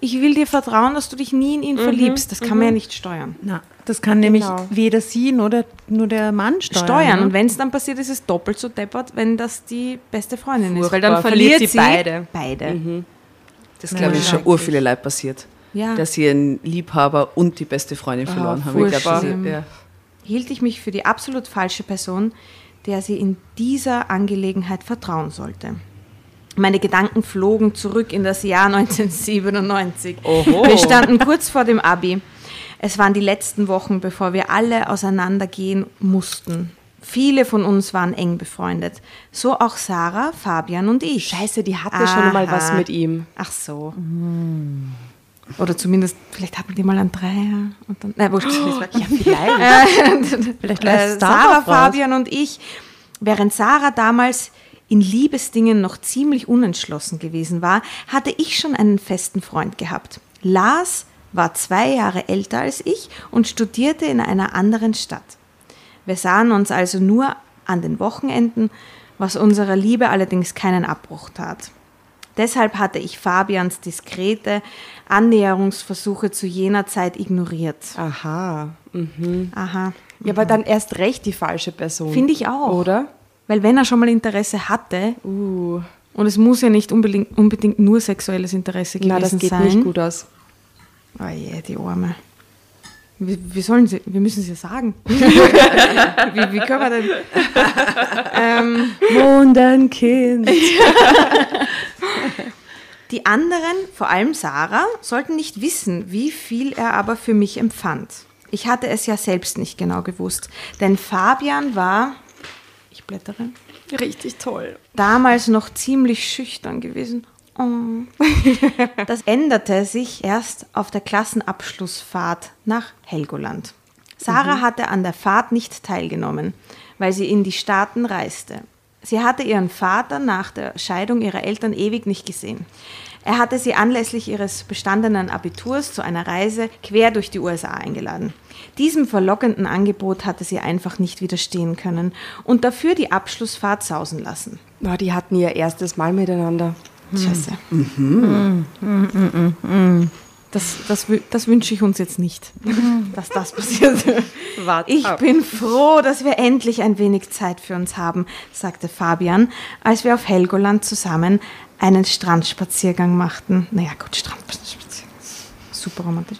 [SPEAKER 5] Ich will dir vertrauen, dass du dich nie in ihn verliebst. Das kann man ja nicht steuern.
[SPEAKER 1] Na, das kann nämlich
[SPEAKER 4] Genau.
[SPEAKER 1] weder sie noch der, nur der Mann steuern.
[SPEAKER 5] Steuern.
[SPEAKER 1] ne?
[SPEAKER 5] Und wenn es dann passiert, ist es doppelt so deppert, wenn das die beste Freundin ist. Weil
[SPEAKER 4] Furchtbar.
[SPEAKER 5] dann verliert,
[SPEAKER 4] Verliert sie
[SPEAKER 5] sie
[SPEAKER 4] beide.
[SPEAKER 5] Beide.
[SPEAKER 2] Das glaube ich schon ur viele Leute passiert.
[SPEAKER 5] Ja.
[SPEAKER 2] Dass sie einen Liebhaber und die beste Freundin verloren haben. Ich glaub, das- ja.
[SPEAKER 5] hielt ich mich für die absolut falsche Person, der sie in dieser Angelegenheit vertrauen sollte. Meine Gedanken flogen zurück in das Jahr [LAUGHS] 1997.
[SPEAKER 2] Oho.
[SPEAKER 5] Wir standen kurz vor dem Abi. Es waren die letzten Wochen, bevor wir alle auseinandergehen mussten. Viele von uns waren eng befreundet. So auch Sarah, Fabian und ich.
[SPEAKER 4] Scheiße, die hatte schon mal was
[SPEAKER 5] Aha.
[SPEAKER 4] mit ihm.
[SPEAKER 5] Ach so. Oder zumindest, vielleicht hatten die mal einen Dreier. Und dann, nein, wurscht, war, [GASPS] ja, vielleicht. [LAUGHS]
[SPEAKER 1] Vielleicht
[SPEAKER 5] äh, Sarah,
[SPEAKER 1] raus.
[SPEAKER 5] Fabian und ich, während Sarah damals in Liebesdingen noch ziemlich unentschlossen gewesen war, hatte ich schon einen festen Freund gehabt. Lars war zwei Jahre älter als ich und studierte in einer anderen Stadt. Wir sahen uns also nur an den Wochenenden, was unserer Liebe allerdings keinen Abbruch tat. Deshalb hatte ich Fabians diskrete Annäherungsversuche zu jener Zeit ignoriert.
[SPEAKER 4] Aha.
[SPEAKER 5] Aha.
[SPEAKER 4] Ja, aber dann erst recht die falsche Person.
[SPEAKER 5] Finde ich auch.
[SPEAKER 4] Oder?
[SPEAKER 5] Weil wenn er schon mal Interesse hatte,
[SPEAKER 4] Uh,
[SPEAKER 5] und es muss ja nicht unbedingt, unbedingt nur sexuelles Interesse gewesen
[SPEAKER 4] na, das geht
[SPEAKER 5] sein.
[SPEAKER 4] nicht gut aus.
[SPEAKER 5] Oh je, die Arme. Wir, wir, sollen sie, wir müssen sie ja sagen. [LAUGHS] wie, wie können wir denn? ähm,
[SPEAKER 4] Mondenkind. [LAUGHS]
[SPEAKER 5] Die anderen, vor allem Sarah, sollten nicht wissen, wie viel er aber für mich empfand. Ich hatte es ja selbst nicht genau gewusst, denn Fabian war, ich blättere,
[SPEAKER 4] Richtig toll.
[SPEAKER 5] damals noch ziemlich schüchtern gewesen. Oh. Das änderte sich erst auf der Klassenabschlussfahrt nach Helgoland. Sarah hatte an der Fahrt nicht teilgenommen, weil sie in die Staaten reiste. Sie hatte ihren Vater nach der Scheidung ihrer Eltern ewig nicht gesehen. Er hatte sie anlässlich ihres bestandenen Abiturs zu einer Reise quer durch die USA eingeladen. Diesem verlockenden Angebot hatte sie einfach nicht widerstehen können und dafür die Abschlussfahrt sausen lassen.
[SPEAKER 4] Oh, die hatten ihr erstes Mal miteinander.
[SPEAKER 5] Scheiße. Das, das, wü- das wünsche ich uns jetzt nicht, dass das passiert.
[SPEAKER 4] Wart
[SPEAKER 5] Ich
[SPEAKER 4] ab.
[SPEAKER 5] bin froh, dass wir endlich ein wenig Zeit für uns haben, sagte Fabian, als wir auf Helgoland zusammen einen Strandspaziergang machten. Naja, gut, Strandspaziergang. Super romantisch.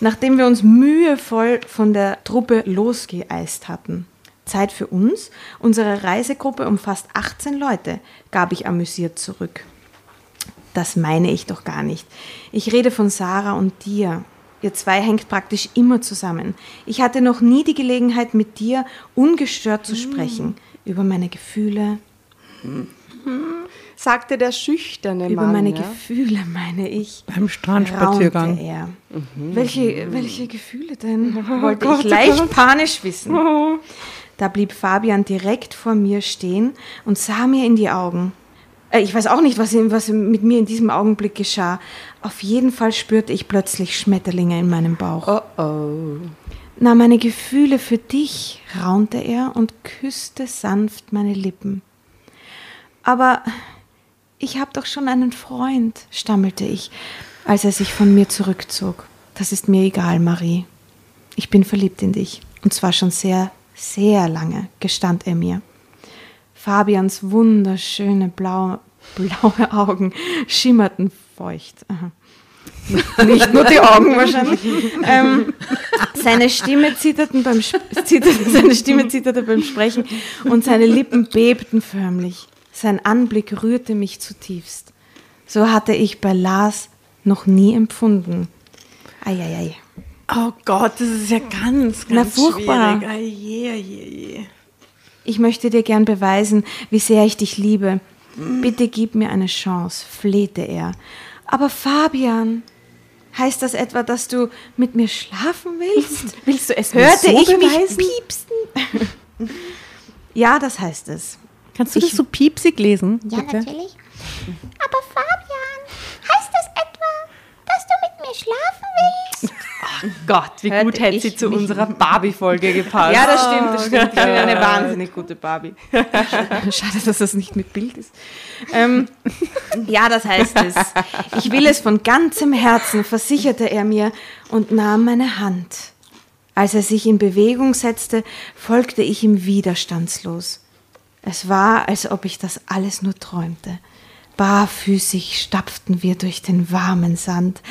[SPEAKER 5] Nachdem wir uns mühevoll von der Truppe losgeeist hatten. Zeit für uns. Unsere Reisegruppe umfasst 18 Leute, gab ich amüsiert zurück. Das meine ich doch gar nicht. Ich rede von Sarah und dir. Ihr zwei hängt praktisch immer zusammen. Ich hatte noch nie die Gelegenheit, mit dir ungestört zu sprechen. Über meine Gefühle,
[SPEAKER 4] Sagte der schüchterne
[SPEAKER 5] über
[SPEAKER 4] Mann.
[SPEAKER 5] meine
[SPEAKER 4] ja?
[SPEAKER 5] Gefühle, meine ich.
[SPEAKER 1] Beim Strandspaziergang.
[SPEAKER 5] er. Welche, welche Gefühle denn? [LAUGHS] Wollte
[SPEAKER 4] Gott,
[SPEAKER 5] ich
[SPEAKER 4] oh
[SPEAKER 5] leicht
[SPEAKER 4] Gott.
[SPEAKER 5] panisch wissen. Da blieb Fabian direkt vor mir stehen und sah mir in die Augen. Äh, Ich weiß auch nicht, was, was mit mir in diesem Augenblick geschah. Auf jeden Fall spürte ich plötzlich Schmetterlinge in meinem Bauch.
[SPEAKER 4] Oh oh.
[SPEAKER 5] Na, meine Gefühle für dich, raunte er und küsste sanft meine Lippen. Aber ich habe doch schon einen Freund, stammelte ich, als er sich von mir zurückzog. Das ist mir egal, Marie. Ich bin verliebt in dich. Und zwar schon sehr, sehr lange, gestand er mir. Fabians wunderschöne blaue, blaue Augen schimmerten feucht. Aha. Nicht nur die Augen wahrscheinlich. Ähm, seine, Stimme zitterten beim, zitterte, seine Stimme zitterte beim Sprechen und seine Lippen bebten förmlich. Sein Anblick rührte mich zutiefst. So hatte ich bei Lars noch nie empfunden. Eieiei.
[SPEAKER 1] Oh Gott, das ist ja ganz, ganz
[SPEAKER 5] Na, furchtbar.
[SPEAKER 1] schwierig. Ai, je, je, je.
[SPEAKER 5] Ich möchte dir gern beweisen, wie sehr ich dich liebe. Bitte gib mir eine Chance, flehte er. Aber Fabian, heißt das etwa, dass du mit mir schlafen willst? [LAUGHS]
[SPEAKER 4] Willst du es
[SPEAKER 5] Hörte
[SPEAKER 4] so
[SPEAKER 5] ich
[SPEAKER 4] beweisen?
[SPEAKER 5] mich piepsen? [LAUGHS] ja, das heißt es.
[SPEAKER 1] Kannst du das so piepsig lesen?
[SPEAKER 3] Ja,
[SPEAKER 1] bitte?
[SPEAKER 3] natürlich. Aber Fabian, heißt das etwa, dass du mit mir schlafen willst?
[SPEAKER 4] Gott, wie
[SPEAKER 5] Hörte
[SPEAKER 4] gut hätte sie zu unserer Barbie-Folge gepasst.
[SPEAKER 5] Ja, das stimmt, das stimmt. Ich bin eine [LAUGHS] wahnsinnig gute Barbie. [LAUGHS] Schade, dass das nicht mit Bild ist. Ähm, [LAUGHS] ja, das heißt es. Ich will es von ganzem Herzen, versicherte er mir und nahm meine Hand. Als er sich in Bewegung setzte, folgte ich ihm widerstandslos. Es war, als ob ich das alles nur träumte. Barfüßig stapften wir durch den warmen Sand.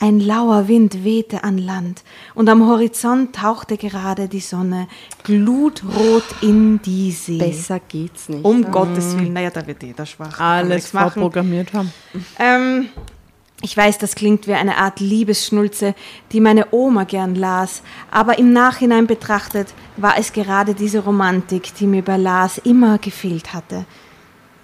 [SPEAKER 5] Ein lauer Wind wehte an Land und am Horizont tauchte gerade die Sonne glutrot in die See.
[SPEAKER 4] Besser geht's nicht.
[SPEAKER 5] Um Gottes Willen, naja, da wird jeder schwach. Kann man
[SPEAKER 1] Alles vorprogrammiert haben.
[SPEAKER 5] Ähm, ich weiß, das klingt wie eine Art Liebesschnulze, die meine Oma gern las, aber im Nachhinein betrachtet war es gerade diese Romantik, die mir bei Lars immer gefehlt hatte.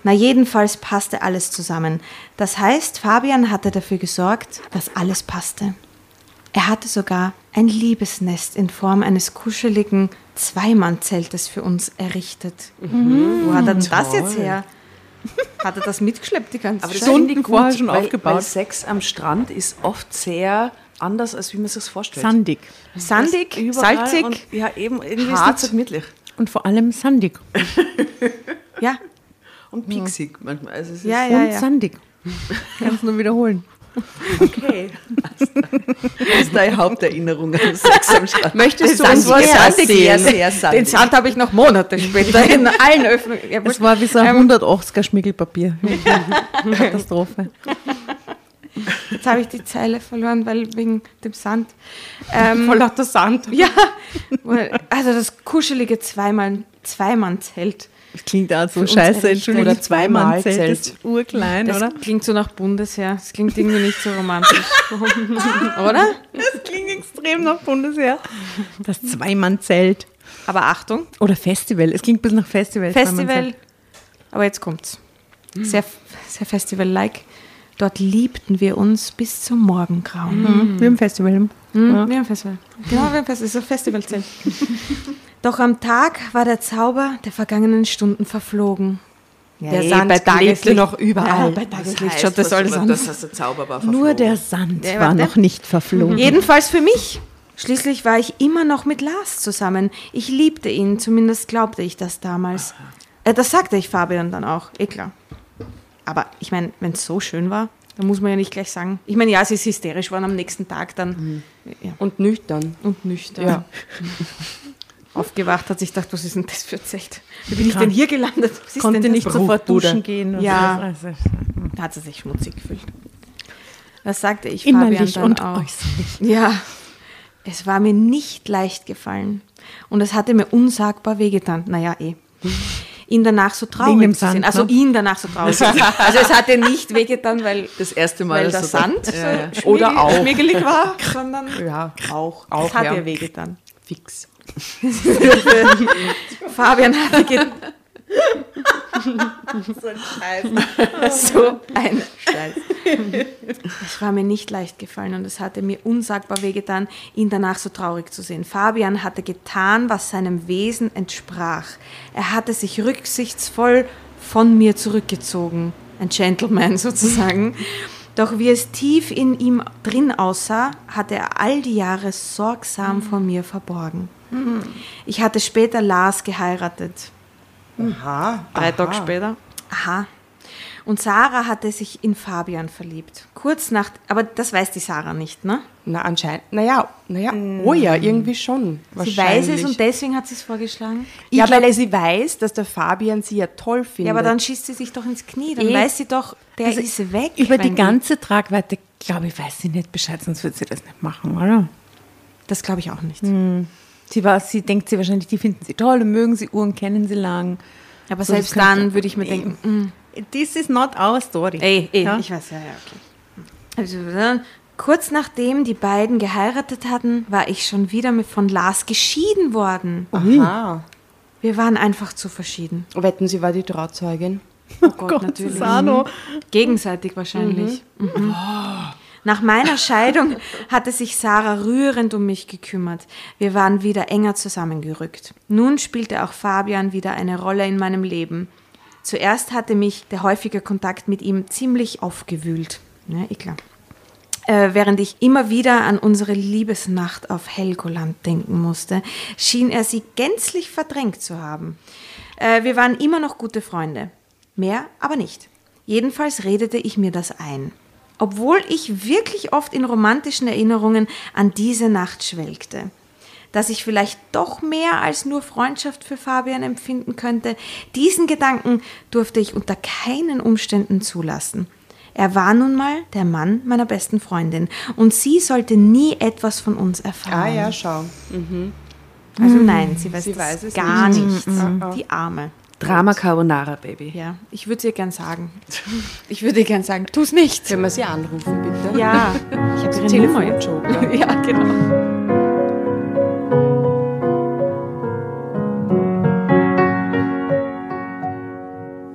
[SPEAKER 5] Na jedenfalls passte alles zusammen. Das heißt, Fabian hatte dafür gesorgt, dass alles passte. Er hatte sogar ein Liebesnest in Form eines kuscheligen Zweimannzeltes für uns errichtet. Wo hat er denn das jetzt her? [LAUGHS] Hat er das mitgeschleppt die ganze Zeit?
[SPEAKER 1] Stunden vorher schon
[SPEAKER 2] weil,
[SPEAKER 1] aufgebaut.
[SPEAKER 2] Weil Sex am Strand ist oft sehr anders, als wie man sich das vorstellt.
[SPEAKER 1] Sandig.
[SPEAKER 5] Sandig, salzig.
[SPEAKER 2] Und, ja, eben, irgendwie
[SPEAKER 5] hart.
[SPEAKER 2] gemütlich.
[SPEAKER 1] Und vor allem sandig. [LAUGHS]
[SPEAKER 5] ja,
[SPEAKER 2] Und pieksig manchmal. Also es ist
[SPEAKER 5] ja, ja,
[SPEAKER 1] Und
[SPEAKER 5] ja.
[SPEAKER 1] sandig. [LAUGHS] Kannst nur wiederholen.
[SPEAKER 2] okay. Das ist deine Haupterinnerung an Sex am Strand.
[SPEAKER 5] Möchtest du uns was
[SPEAKER 2] sehr,
[SPEAKER 5] sandig
[SPEAKER 2] sehr,
[SPEAKER 5] sehen?
[SPEAKER 2] sehr sandig.
[SPEAKER 5] Den Sand habe ich noch Monate später [LAUGHS] in allen Öffnungen. Ja,
[SPEAKER 1] Es war wie so ein
[SPEAKER 5] Ähm,
[SPEAKER 1] 180er Schmiegelpapier. [LAUGHS] Katastrophe.
[SPEAKER 5] Jetzt habe ich die Zeile verloren, weil wegen dem Sand. Ähm,
[SPEAKER 4] Voll lauter Sand.
[SPEAKER 5] ja, also das kuschelige Zweimann, Zweimannzelt.
[SPEAKER 1] Das klingt auch so scheiße. Entschuldigung.
[SPEAKER 2] Oder Zweimalzelt.
[SPEAKER 1] Zweimalzelt ist urklein,
[SPEAKER 5] Das
[SPEAKER 1] oder?
[SPEAKER 5] klingt so nach Bundesheer. Das klingt irgendwie nicht so romantisch. [LAUGHS] Oder?
[SPEAKER 1] Das klingt extrem nach Bundesheer. Das Zweimannzelt.
[SPEAKER 5] Aber Achtung,
[SPEAKER 1] Oder Festival. Es klingt bis nach Festival.
[SPEAKER 5] Festival. Aber jetzt kommt's. Sehr, sehr Festival-like. Dort liebten wir uns bis zum Morgengrauen.
[SPEAKER 1] Mhm. Wie im Festival.
[SPEAKER 5] Mhm, Wie ein Festival. Genau wie ein Festival. So Festivalzelt. Doch am Tag war der Zauber der vergangenen Stunden verflogen. der
[SPEAKER 4] eh,
[SPEAKER 5] Sand
[SPEAKER 4] bei Tageslicht.
[SPEAKER 5] noch überall.
[SPEAKER 4] Ja,
[SPEAKER 5] bei
[SPEAKER 2] Das
[SPEAKER 5] Tageslicht schaut das
[SPEAKER 2] was
[SPEAKER 5] alles an.
[SPEAKER 2] Das heißt, der Zauber war
[SPEAKER 1] Nur der Sand
[SPEAKER 5] Ja,
[SPEAKER 1] war
[SPEAKER 5] warte.
[SPEAKER 1] noch nicht verflogen.
[SPEAKER 5] Jedenfalls für mich. Schließlich war ich immer noch mit Lars zusammen. Ich liebte ihn, zumindest glaubte ich das damals. Äh, das sagte ich Fabian dann auch, eh klar. Aber ich meine, wenn es so schön war, dann muss man ja nicht gleich sagen. Ich meine, ja, sie ist hysterisch geworden am nächsten Tag dann. Ja.
[SPEAKER 4] Und nüchtern.
[SPEAKER 5] Und nüchtern.
[SPEAKER 4] Ja. [LAUGHS]
[SPEAKER 5] Aufgewacht hat sich gedacht, was ist denn das für ein Zecht? Wie bin ich denn hier gelandet? Was ist
[SPEAKER 1] Konnte
[SPEAKER 5] denn
[SPEAKER 1] nicht
[SPEAKER 5] das?
[SPEAKER 1] sofort duschen gehen. und
[SPEAKER 5] Ja.
[SPEAKER 1] so. Also,
[SPEAKER 5] Da hat sie sich schmutzig gefühlt. Das sagte ich Fabian
[SPEAKER 1] Innerlich
[SPEAKER 5] dann
[SPEAKER 1] und
[SPEAKER 5] auch.
[SPEAKER 1] äußerlich.
[SPEAKER 5] Ja, es war mir nicht leicht gefallen. Und es hatte mir unsagbar wehgetan. Naja, eh. Ihn danach so traurig zu sehen. Also
[SPEAKER 1] ne?
[SPEAKER 5] ihn danach so traurig zu sehen. Also es hatte nicht wehgetan, weil,
[SPEAKER 2] Das erste Mal,
[SPEAKER 5] weil der
[SPEAKER 2] da-
[SPEAKER 5] Sand so
[SPEAKER 2] Ja,
[SPEAKER 5] schmiegel-
[SPEAKER 4] Oder auch.
[SPEAKER 5] schmiegelig war, sondern
[SPEAKER 4] Ja, auch.
[SPEAKER 5] es
[SPEAKER 4] auch
[SPEAKER 5] hat
[SPEAKER 4] ja.
[SPEAKER 5] ihr wehgetan.
[SPEAKER 4] Fix. [LAUGHS]
[SPEAKER 5] Fabian hatte ge [LAUGHS] so ein Scheiß. [LAUGHS] So ein Scheiß. Es war mir nicht leicht gefallen und es hatte mir unsagbar wehgetan, ihn danach so traurig zu sehen. Fabian hatte getan, was seinem Wesen entsprach. Er hatte sich rücksichtsvoll von mir zurückgezogen. Ein Gentleman [LAUGHS] sozusagen. Doch wie es tief in ihm drin aussah, hatte er all die Jahre sorgsam vor mir verborgen. Ich hatte später Lars geheiratet.
[SPEAKER 4] Aha.
[SPEAKER 5] Drei Tage später. Aha. Und Sarah hatte sich in Fabian verliebt. Kurz nach, aber das weiß die Sarah nicht, ne?
[SPEAKER 4] Na, anscheinend. Naja, naja, oh ja, irgendwie schon.
[SPEAKER 5] Sie weiß es und deswegen hat sie es vorgeschlagen.
[SPEAKER 4] Ja, weil sie weiß, dass der Fabian sie ja toll findet.
[SPEAKER 5] Ja, aber dann schießt sie sich doch ins Knie. Dann weiß sie doch, der
[SPEAKER 1] Also
[SPEAKER 5] ist weg.
[SPEAKER 1] Über die ganze Tragweite, glaube ich, weiß sie nicht Bescheid, sonst würde sie das nicht machen, oder?
[SPEAKER 5] Das glaube ich auch nicht.
[SPEAKER 1] Sie, war, sie denkt sie wahrscheinlich, die finden sie toll und mögen sie Uhren, kennen sie lang.
[SPEAKER 5] Aber
[SPEAKER 1] So,
[SPEAKER 5] selbst dann würde ich mir denken, mm,
[SPEAKER 1] This is not our story.
[SPEAKER 5] ey, ey,
[SPEAKER 1] Ja?
[SPEAKER 5] ich weiß, ja, ja, okay. Also, äh, kurz nachdem die beiden geheiratet hatten, war ich schon wieder mit von Lars geschieden worden.
[SPEAKER 4] Aha.
[SPEAKER 5] Wir waren einfach zu verschieden.
[SPEAKER 4] Wetten, sie war die Trauzeugin.
[SPEAKER 5] Oh [LAUGHS] Gott, natürlich.
[SPEAKER 1] Susano.
[SPEAKER 5] Gegenseitig wahrscheinlich. Mhm. Nach meiner Scheidung hatte sich Sarah rührend um mich gekümmert. Wir waren wieder enger zusammengerückt. Nun spielte auch Fabian wieder eine Rolle in meinem Leben. Zuerst hatte mich der häufige Kontakt mit ihm ziemlich aufgewühlt. Ja, eh klar. Äh, während ich immer wieder an unsere Liebesnacht auf Helgoland denken musste, schien er sie gänzlich verdrängt zu haben. Äh, wir waren immer noch gute Freunde. Mehr aber nicht. Jedenfalls redete ich mir das ein. Obwohl ich wirklich oft in romantischen Erinnerungen an diese Nacht schwelgte. Dass ich vielleicht doch mehr als nur Freundschaft für Fabian empfinden könnte, diesen Gedanken durfte ich unter keinen Umständen zulassen. Er war nun mal der Mann meiner besten Freundin und sie sollte nie etwas von uns erfahren.
[SPEAKER 4] Ah ja, schau.
[SPEAKER 5] Also nein, sie weiß,
[SPEAKER 4] Sie weiß
[SPEAKER 5] gar
[SPEAKER 4] nicht.
[SPEAKER 5] nicht. Die Arme.
[SPEAKER 2] Drama Carbonara, Baby.
[SPEAKER 5] Ja, ich würde es ihr gern sagen. Ich würde ihr gern sagen, tu es nicht.
[SPEAKER 4] Können wir sie anrufen, bitte?
[SPEAKER 5] Ja, [LAUGHS] ich habe ihre Nummer.
[SPEAKER 4] Telefonjoker. [LAUGHS]
[SPEAKER 5] Ja, genau.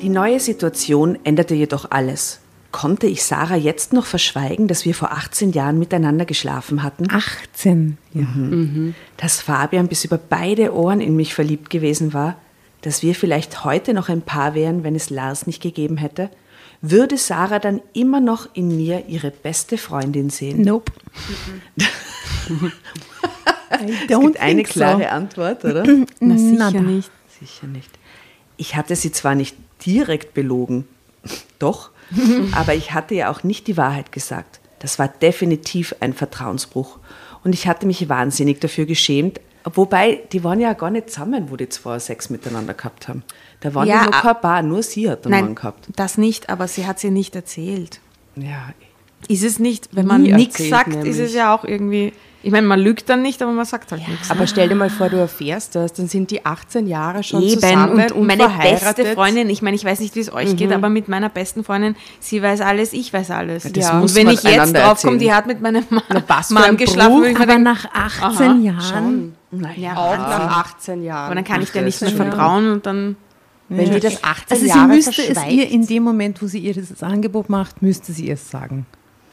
[SPEAKER 2] Die neue Situation änderte jedoch alles. Konnte ich Sarah jetzt noch verschweigen, dass wir vor 18 Jahren miteinander geschlafen hatten?
[SPEAKER 1] 18. Ja.
[SPEAKER 2] Dass Fabian bis über beide Ohren in mich verliebt gewesen war? Dass wir vielleicht heute noch ein Paar wären, wenn es Lars nicht gegeben hätte? Würde Sarah dann immer noch in mir ihre beste Freundin sehen?
[SPEAKER 1] Nope. [LAUGHS]
[SPEAKER 2] Es gibt eine klare Antwort, oder? [CLEARS THROAT]
[SPEAKER 5] Na, sicher
[SPEAKER 1] Nada.
[SPEAKER 5] nicht.
[SPEAKER 2] Sicher nicht. Ich hatte sie zwar nicht direkt belogen, [LAUGHS] doch, [LAUGHS] aber ich hatte ja auch nicht die Wahrheit gesagt. Das war definitiv ein Vertrauensbruch. Und ich hatte mich wahnsinnig dafür geschämt. Wobei, die waren ja gar nicht zusammen, wo die zwei Sex miteinander gehabt haben. Da waren
[SPEAKER 5] Ja,
[SPEAKER 2] die noch kein Paar, nur sie hat einen Mann
[SPEAKER 5] Nein,
[SPEAKER 2] gehabt.
[SPEAKER 5] das nicht, aber sie hat sie nicht erzählt.
[SPEAKER 2] Ja,
[SPEAKER 5] Ist es nicht, wenn man nichts sagt,
[SPEAKER 4] nämlich.
[SPEAKER 5] ist es ja auch irgendwie. Ich meine, man lügt dann nicht, aber man sagt halt nichts.
[SPEAKER 4] Aber stell dir mal vor, du erfährst das, dann sind die 18 Jahre schon
[SPEAKER 5] Eben,
[SPEAKER 4] zusammen
[SPEAKER 5] und,
[SPEAKER 4] und,
[SPEAKER 5] meine beste Freundin, ich meine, ich weiß nicht, wie es euch geht, aber mit meiner besten Freundin, sie weiß alles, ich weiß alles.
[SPEAKER 2] das
[SPEAKER 5] ja.
[SPEAKER 2] muss
[SPEAKER 5] Und wenn ich jetzt draufkomme, die hat mit meinem Mann,
[SPEAKER 4] für
[SPEAKER 5] Mann geschlafen,
[SPEAKER 1] Aber nach 18 Jahren,
[SPEAKER 5] ja,
[SPEAKER 4] Auch
[SPEAKER 5] aber
[SPEAKER 4] nach 18 Jahren.
[SPEAKER 5] dann kann ich dir nicht mehr
[SPEAKER 2] das
[SPEAKER 5] vertrauen und dann.
[SPEAKER 4] Wenn die das 18
[SPEAKER 1] also sie
[SPEAKER 4] Jahre
[SPEAKER 1] müsste es ihr in dem Moment, wo sie ihr dieses Angebot macht, müsste sie es sagen.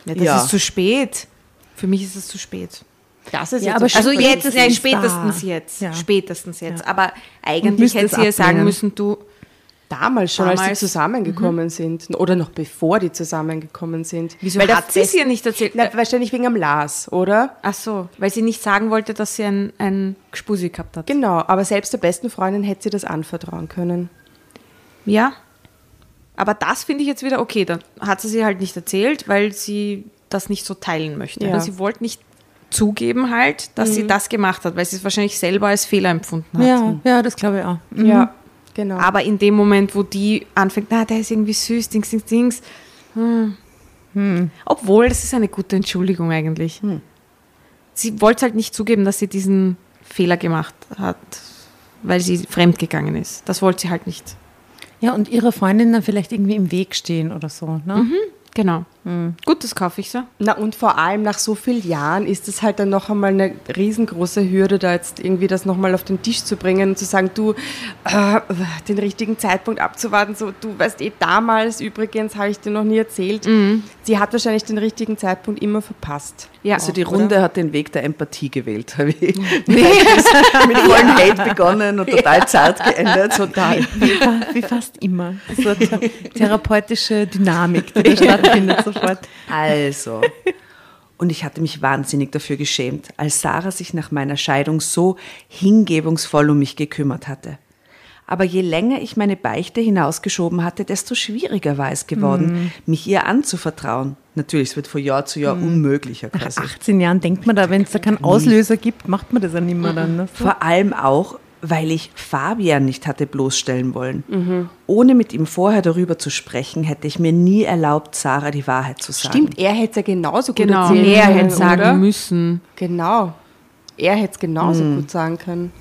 [SPEAKER 5] Ja, das
[SPEAKER 2] Ja.
[SPEAKER 5] ist zu spät. Für mich ist es zu spät.
[SPEAKER 4] das ist
[SPEAKER 1] Ja,
[SPEAKER 4] jetzt
[SPEAKER 1] aber.
[SPEAKER 5] Also
[SPEAKER 1] Spätestens
[SPEAKER 5] jetzt, ja,
[SPEAKER 1] da.
[SPEAKER 5] spätestens jetzt.
[SPEAKER 1] Ja.
[SPEAKER 5] Spätestens jetzt.
[SPEAKER 1] Ja.
[SPEAKER 5] Aber eigentlich hätte sie ihr sagen müssen, du,
[SPEAKER 4] damals schon, als die
[SPEAKER 5] Damals.
[SPEAKER 4] zusammengekommen sind. Oder noch bevor die zusammengekommen sind.
[SPEAKER 5] wieso
[SPEAKER 4] Weil
[SPEAKER 5] hat sie es ihr nicht erzählt?
[SPEAKER 4] Na, wahrscheinlich wegen am Lars, oder?
[SPEAKER 5] Ach so, weil sie nicht sagen wollte, dass sie ein, ein Gspusi gehabt hat.
[SPEAKER 4] Genau, aber selbst der besten Freundin hätte sie das anvertrauen können.
[SPEAKER 5] Ja. Aber das finde ich jetzt wieder okay. Dann hat sie sie halt nicht erzählt, weil sie das nicht so teilen möchte.
[SPEAKER 4] Ja.
[SPEAKER 5] Also sie wollte nicht zugeben halt, dass sie das gemacht hat, weil sie es wahrscheinlich selber als Fehler empfunden hat.
[SPEAKER 1] Ja, ja, das glaube ich auch. Mhm.
[SPEAKER 4] Ja, genau.
[SPEAKER 5] Aber in dem Moment, wo die anfängt, na, der ist irgendwie süß, Dings, Dings, Dings. Hm. Obwohl, das ist eine gute Entschuldigung eigentlich. Sie wollte halt nicht zugeben, dass sie diesen Fehler gemacht hat, weil sie fremdgegangen ist. Das wollte sie halt nicht.
[SPEAKER 1] Ja, und ihre Freundin dann vielleicht irgendwie im Weg stehen oder so. Ne?
[SPEAKER 5] Genau. Gut, das kaufe ich so.
[SPEAKER 4] Na und vor allem nach so vielen Jahren ist es halt dann noch einmal eine riesengroße Hürde, da jetzt irgendwie das nochmal auf den Tisch zu bringen und zu sagen, du, äh, den richtigen Zeitpunkt abzuwarten, so, du weißt eh, damals übrigens habe ich dir noch nie erzählt, sie hat wahrscheinlich den richtigen Zeitpunkt immer verpasst.
[SPEAKER 5] Ja,
[SPEAKER 2] Also die Runde hat den Weg der Empathie gewählt. Habe ich [LAUGHS] mit [LAUGHS] vollem Hate begonnen und total zart geendet. Total.
[SPEAKER 1] Wie, fa- wie fast immer. So eine thera- therapeutische Dynamik, die da stattfindet sofort.
[SPEAKER 2] Also. Und ich hatte mich wahnsinnig dafür geschämt, als Sarah sich nach meiner Scheidung so hingebungsvoll um mich gekümmert hatte. Aber je länger ich meine Beichte hinausgeschoben hatte, desto schwieriger war es geworden, mich ihr anzuvertrauen. Natürlich, es wird von Jahr zu Jahr unmöglicher
[SPEAKER 1] Nach
[SPEAKER 2] quasi.
[SPEAKER 1] 18 Jahren denkt man da, wenn es da keinen Auslöser gibt, macht man das ja nicht mehr dann. Ne?
[SPEAKER 2] Vor allem auch, weil ich Fabian nicht hatte bloßstellen wollen. Ohne mit ihm vorher darüber zu sprechen, hätte ich mir nie erlaubt, Sarah die Wahrheit zu sagen.
[SPEAKER 4] Stimmt, er hätte es ja genauso gut
[SPEAKER 5] Genau,
[SPEAKER 4] erzählen
[SPEAKER 5] er
[SPEAKER 4] können,
[SPEAKER 5] hätte sagen
[SPEAKER 4] oder?
[SPEAKER 5] müssen.
[SPEAKER 4] Genau. Er hätte es genauso gut sagen können.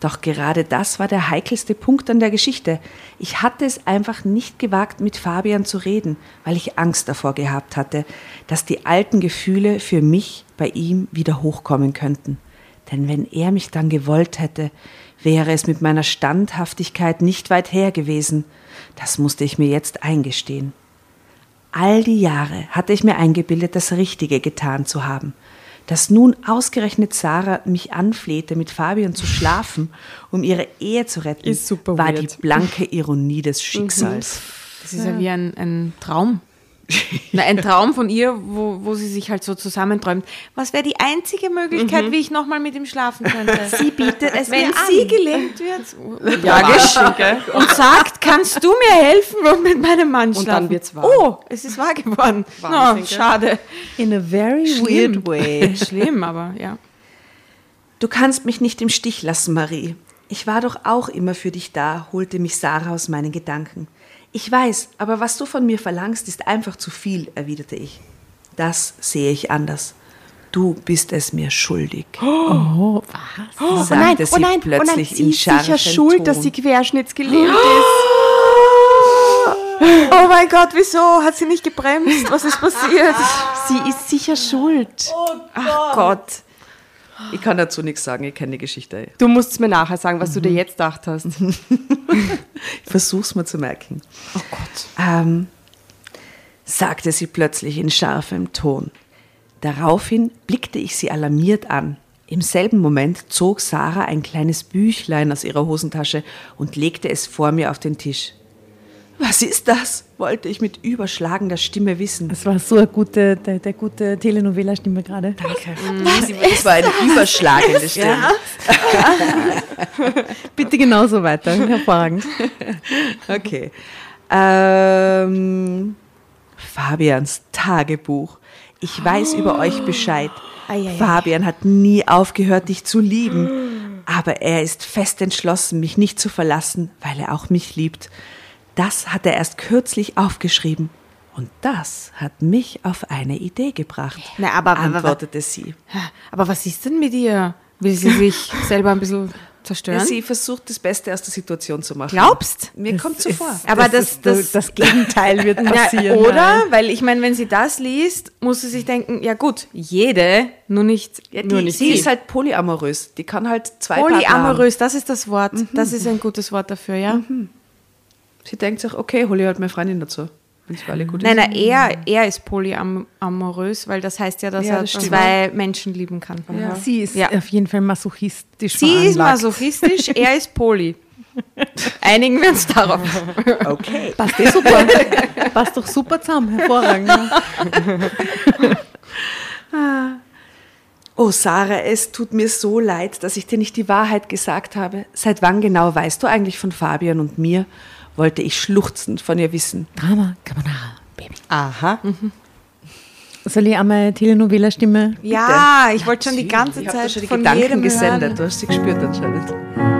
[SPEAKER 2] Doch gerade das war der heikelste Punkt an der Geschichte. Ich hatte es einfach nicht gewagt, mit Fabian zu reden, weil ich Angst davor gehabt hatte, dass die alten Gefühle für mich bei ihm wieder hochkommen könnten. Denn wenn er mich dann gewollt hätte, wäre es mit meiner Standhaftigkeit nicht weit her gewesen. Das musste ich mir jetzt eingestehen. All die Jahre hatte ich mir eingebildet, das Richtige getan zu haben. Dass nun ausgerechnet Sarah mich anflehte, mit Fabian zu schlafen, um ihre Ehe zu retten, war
[SPEAKER 4] weird.
[SPEAKER 2] die blanke Ironie des Schicksals.
[SPEAKER 5] Das ist ja wie ein, ein Traum. Na, ein Traum von ihr, wo, wo sie sich halt so zusammenträumt. Was wäre die einzige Möglichkeit, wie ich nochmal mit ihm schlafen könnte? [LAUGHS] Sie bietet es Wenn
[SPEAKER 2] mir an.
[SPEAKER 5] sie gelenkt wird tragisch, und sagt, kannst du mir helfen und mit meinem Mann schlafen?
[SPEAKER 4] dann wird's wahr.
[SPEAKER 5] Oh, es ist wahr geworden.
[SPEAKER 4] Wahnsinn, gell?
[SPEAKER 5] schade.
[SPEAKER 1] In a very
[SPEAKER 5] Schlimm.
[SPEAKER 1] weird [LAUGHS] way.
[SPEAKER 5] Schlimm, aber ja.
[SPEAKER 2] Du kannst mich nicht im Stich lassen, Marie. Ich war doch auch immer für dich da, holte mich Sarah aus meinen Gedanken. Ich weiß, aber was du von mir verlangst, ist einfach zu viel, erwiderte ich. Das sehe ich anders. Du bist es mir schuldig.
[SPEAKER 1] Oh, was?
[SPEAKER 2] sagte sie plötzlich
[SPEAKER 4] sie
[SPEAKER 2] in
[SPEAKER 4] ist sicher schuld,
[SPEAKER 2] Ton.
[SPEAKER 4] dass sie querschnittsgelähmt ist.
[SPEAKER 5] Oh mein Gott, wieso? Hat sie nicht gebremst? Was ist passiert? [LAUGHS]
[SPEAKER 4] Sie ist sicher schuld.
[SPEAKER 5] Ach Gott.
[SPEAKER 2] Ich kann dazu nichts sagen, ich kenne die Geschichte.
[SPEAKER 4] Du musst es mir nachher sagen, was du dir jetzt gedacht hast.
[SPEAKER 2] Ich versuch's mir zu merken. Oh Gott. Ähm, sagte sie plötzlich in scharfem Ton. Daraufhin blickte ich sie alarmiert an. Im selben Moment zog Sarah ein kleines Büchlein aus ihrer Hosentasche und legte es vor mir auf den Tisch. Was ist das? wollte ich mit überschlagender Stimme wissen.
[SPEAKER 1] Das war so eine gute, der, der gute Telenovela-Stimme gerade.
[SPEAKER 2] Danke. Das war eine überschlagende Stimme. [LAUGHS]
[SPEAKER 1] Bitte genauso weiter. [LAUGHS] Hervorragend.
[SPEAKER 2] Okay. Ähm, Fabians Tagebuch. Ich weiß über euch Bescheid. Fabian hat nie aufgehört, dich zu lieben. Aber er ist fest entschlossen, mich nicht zu verlassen, weil er auch mich liebt. Das hat er erst kürzlich aufgeschrieben. Und das hat mich auf eine Idee gebracht,
[SPEAKER 5] Na, aber- aber-
[SPEAKER 2] antwortete sie.
[SPEAKER 5] Aber was ist denn mit ihr? Will sie sich [LAUGHS] selber ein bisschen
[SPEAKER 2] Ja,
[SPEAKER 5] zerstören?
[SPEAKER 2] sie versucht, das Beste aus der Situation zu machen.
[SPEAKER 5] Glaubst?
[SPEAKER 2] Mir kommt so
[SPEAKER 1] ist-
[SPEAKER 2] vor.
[SPEAKER 5] Aber
[SPEAKER 1] das,
[SPEAKER 5] das- das-
[SPEAKER 1] das Gegenteil wird [LAUGHS]
[SPEAKER 5] Ja,
[SPEAKER 1] passieren.
[SPEAKER 5] oder? Weil ich meine, wenn sie das liest, muss sie sich denken, ja gut, jede, nur nicht,
[SPEAKER 2] Ja,
[SPEAKER 5] nur
[SPEAKER 2] die,
[SPEAKER 5] nicht
[SPEAKER 2] sie
[SPEAKER 5] sie.
[SPEAKER 2] ist halt polyamorös. Die kann halt zwei.
[SPEAKER 5] Polyamorös, das ist das Wort. Das ist ein gutes Wort dafür, ja.
[SPEAKER 2] Sie denkt sich, okay, hole ich halt meine Freundin dazu. Wenn es für alle gut
[SPEAKER 5] Nein,
[SPEAKER 2] ist.
[SPEAKER 5] nein, er, er ist polyamorös, weil das heißt ja, dass
[SPEAKER 2] Ja,
[SPEAKER 5] er
[SPEAKER 2] das stimmt.
[SPEAKER 5] zwei Menschen lieben kann.
[SPEAKER 2] Ja.
[SPEAKER 1] Sie ist
[SPEAKER 5] Ja.
[SPEAKER 1] auf jeden Fall masochistisch
[SPEAKER 5] Sie ist
[SPEAKER 1] veranlagt.
[SPEAKER 5] masochistisch, er ist poly. [LAUGHS] Einigen wir uns darauf.
[SPEAKER 2] Okay.
[SPEAKER 1] Passt eh super. Passt doch super zusammen. Hervorragend.
[SPEAKER 2] Oh, Sarah, es tut mir so leid, dass ich dir nicht die Wahrheit gesagt habe. Seit wann genau weißt du eigentlich von Fabian und mir? Wollte ich schluchzend von ihr wissen.
[SPEAKER 1] Drama Carbonara, Baby.
[SPEAKER 4] Aha.
[SPEAKER 1] Soll ich einmal Telenovela-Stimme?
[SPEAKER 5] Ja, ich wollte schon die ganze Zeit
[SPEAKER 2] schon die
[SPEAKER 5] von
[SPEAKER 2] Gedanken
[SPEAKER 5] jedem
[SPEAKER 2] gesendet.
[SPEAKER 5] hören.
[SPEAKER 2] Du hast sie gespürt anscheinend.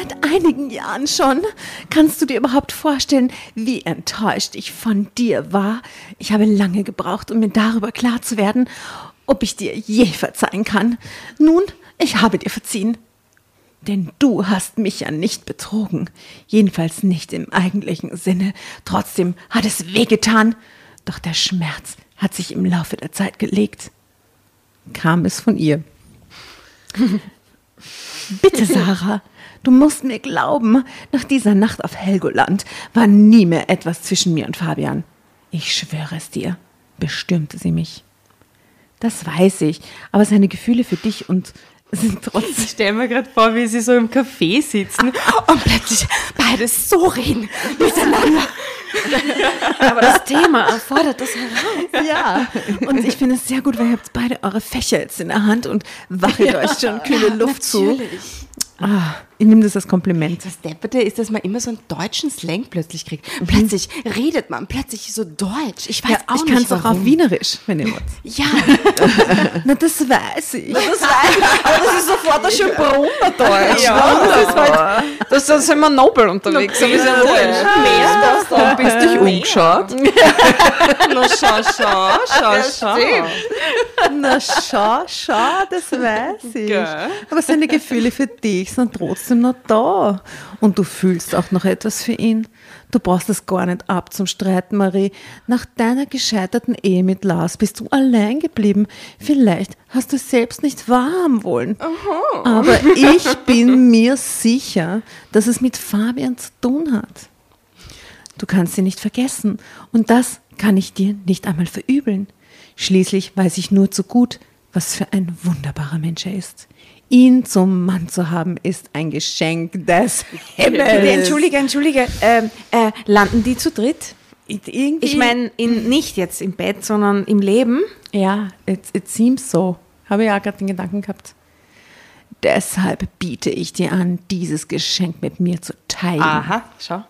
[SPEAKER 1] Seit einigen Jahren schon. Kannst du dir überhaupt vorstellen, wie enttäuscht ich von dir war? Ich habe lange gebraucht, um mir darüber klar zu werden, ob ich dir je verzeihen kann. Nun, ich habe dir verziehen. Denn du hast mich ja nicht betrogen. Jedenfalls nicht im eigentlichen Sinne. Trotzdem hat es wehgetan. Doch der Schmerz hat sich im Laufe der Zeit gelegt. Kam es von ihr. [LAUGHS] Bitte, Sarah, du musst mir glauben, nach dieser Nacht auf Helgoland war nie mehr etwas zwischen mir und Fabian. Ich schwöre es dir, bestürmte sie mich. Das weiß ich, aber seine Gefühle für dich und sind trotzdem.
[SPEAKER 4] Ich stelle mir gerade vor, wie sie so im Café sitzen und plötzlich beide so reden miteinander.
[SPEAKER 5] Aber das Thema erfordert das heraus.
[SPEAKER 1] Ja, und ich finde es sehr gut, weil ihr habt beide eure Fächer jetzt in der Hand und wachelt euch schon kühle Luft zu. Ah, ich nehme das als Kompliment.
[SPEAKER 4] Das Depperte ist, dass man immer so einen deutschen Slang plötzlich kriegt. Plötzlich redet man plötzlich so deutsch. Ich weiß
[SPEAKER 1] Ja,
[SPEAKER 4] auch
[SPEAKER 1] ich
[SPEAKER 4] nicht
[SPEAKER 1] kann es auch auf Wienerisch, wenn ihr wollt. [LAUGHS]
[SPEAKER 4] Ja, [LAUGHS]
[SPEAKER 1] Na, das weiß ich.
[SPEAKER 5] Das weiß aber das ist sofort ein Schönbrunner Deutsch. Ja, das ist halt, das, da sind wir nobel unterwegs. So wie so ein Mehr
[SPEAKER 4] du bist dich umgeschaut. [LAUGHS] Na, schau, schau, schau, schau.
[SPEAKER 1] Na, schau, schau, das weiß ich. Aber seine Gefühle für dich sind trotzdem noch da. Und du fühlst auch noch etwas für ihn. Du brauchst es gar nicht ab zum Streiten, Marie. Nach deiner gescheiterten Ehe mit Lars bist du allein geblieben. Vielleicht hast du es selbst nicht wahrhaben wollen. Aber ich bin mir sicher, dass es mit Fabian zu tun hat. Du kannst ihn nicht vergessen. Und das kann ich dir nicht einmal verübeln. Schließlich weiß ich nur zu gut, was für ein wunderbarer Mensch er ist. Ihn zum Mann zu haben, ist ein Geschenk des [LAUGHS] Himmels.
[SPEAKER 5] Entschuldige, entschuldige. Ähm, äh, landen die zu dritt?
[SPEAKER 1] Irgendwie,
[SPEAKER 5] Ich meine, in, nicht jetzt im Bett, sondern im Leben.
[SPEAKER 1] ja, it, it seems so. Habe ja gerade den Gedanken gehabt. Deshalb biete ich dir an, dieses Geschenk mit mir zu teilen.
[SPEAKER 4] Aha, schau.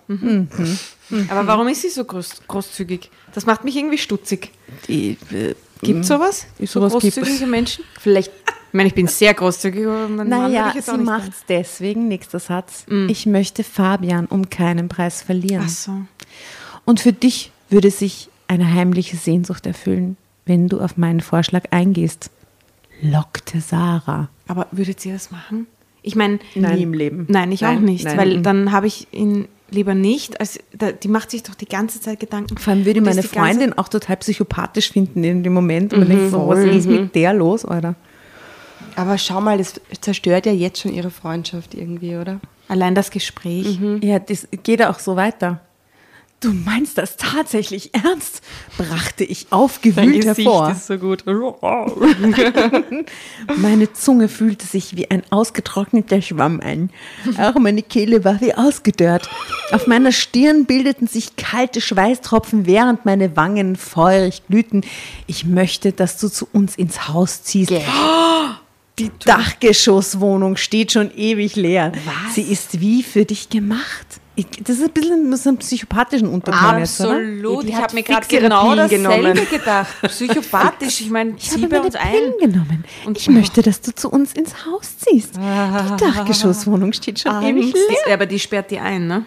[SPEAKER 5] Aber warum ist sie so groß, großzügig? Das macht mich irgendwie stutzig.
[SPEAKER 1] Die, äh,
[SPEAKER 5] Gibt sowas? So
[SPEAKER 1] Sowas gibt
[SPEAKER 5] großzügige Menschen? Vielleicht. Ich meine, ich bin sehr großzügig,
[SPEAKER 1] Naja,
[SPEAKER 5] auch
[SPEAKER 1] sie macht es deswegen, nächster Satz. Ich möchte Fabian um keinen Preis verlieren.
[SPEAKER 5] Ach so.
[SPEAKER 1] Und für dich würde sich eine heimliche Sehnsucht erfüllen, wenn du auf meinen Vorschlag eingehst, lockte Sarah.
[SPEAKER 5] Aber würdet ihr das machen? Ich meine,
[SPEAKER 1] Nie im Leben.
[SPEAKER 5] Nein, ich auch
[SPEAKER 1] Nein,
[SPEAKER 5] nicht,
[SPEAKER 1] nein.
[SPEAKER 5] weil dann habe ich ihn lieber nicht. Als, da, die macht sich doch die ganze Zeit Gedanken.
[SPEAKER 1] Vor allem würde meine Freundin auch total psychopathisch finden in dem Moment. Und man denkt so, was ist mit der los, Alter?
[SPEAKER 4] Aber schau mal, das zerstört ja jetzt schon ihre Freundschaft irgendwie, oder?
[SPEAKER 5] Allein das Gespräch.
[SPEAKER 1] Ja, das geht auch so weiter. Du meinst das tatsächlich ernst? brachte ich aufgewühlt hervor.
[SPEAKER 4] so gut. [LAUGHS]
[SPEAKER 1] Meine Zunge fühlte sich wie ein ausgetrockneter Schwamm an. Auch meine Kehle war wie ausgedörrt. Auf meiner Stirn bildeten sich kalte Schweißtropfen, während meine Wangen feurig glühten. Ich möchte, dass du zu uns ins Haus ziehst. Die Dachgeschosswohnung steht schon ewig leer. Sie ist wie für dich gemacht. Ich, das ist ein bisschen so einem psychopathischen Unterton jetzt?
[SPEAKER 5] Absolut.
[SPEAKER 4] Die
[SPEAKER 5] Ich
[SPEAKER 4] hat
[SPEAKER 5] habe mir gerade genau dasselbe
[SPEAKER 4] genommen. [LAUGHS]
[SPEAKER 5] gedacht. Psychopathisch. Ich meine,
[SPEAKER 1] Ich habe meine
[SPEAKER 5] uns ein.
[SPEAKER 1] Pillen genommen. ich möchte, dass du zu uns ins Haus ziehst. Die [LAUGHS] Dachgeschosswohnung steht schon ewig leer.
[SPEAKER 5] Aber die sperrt die ein, ne?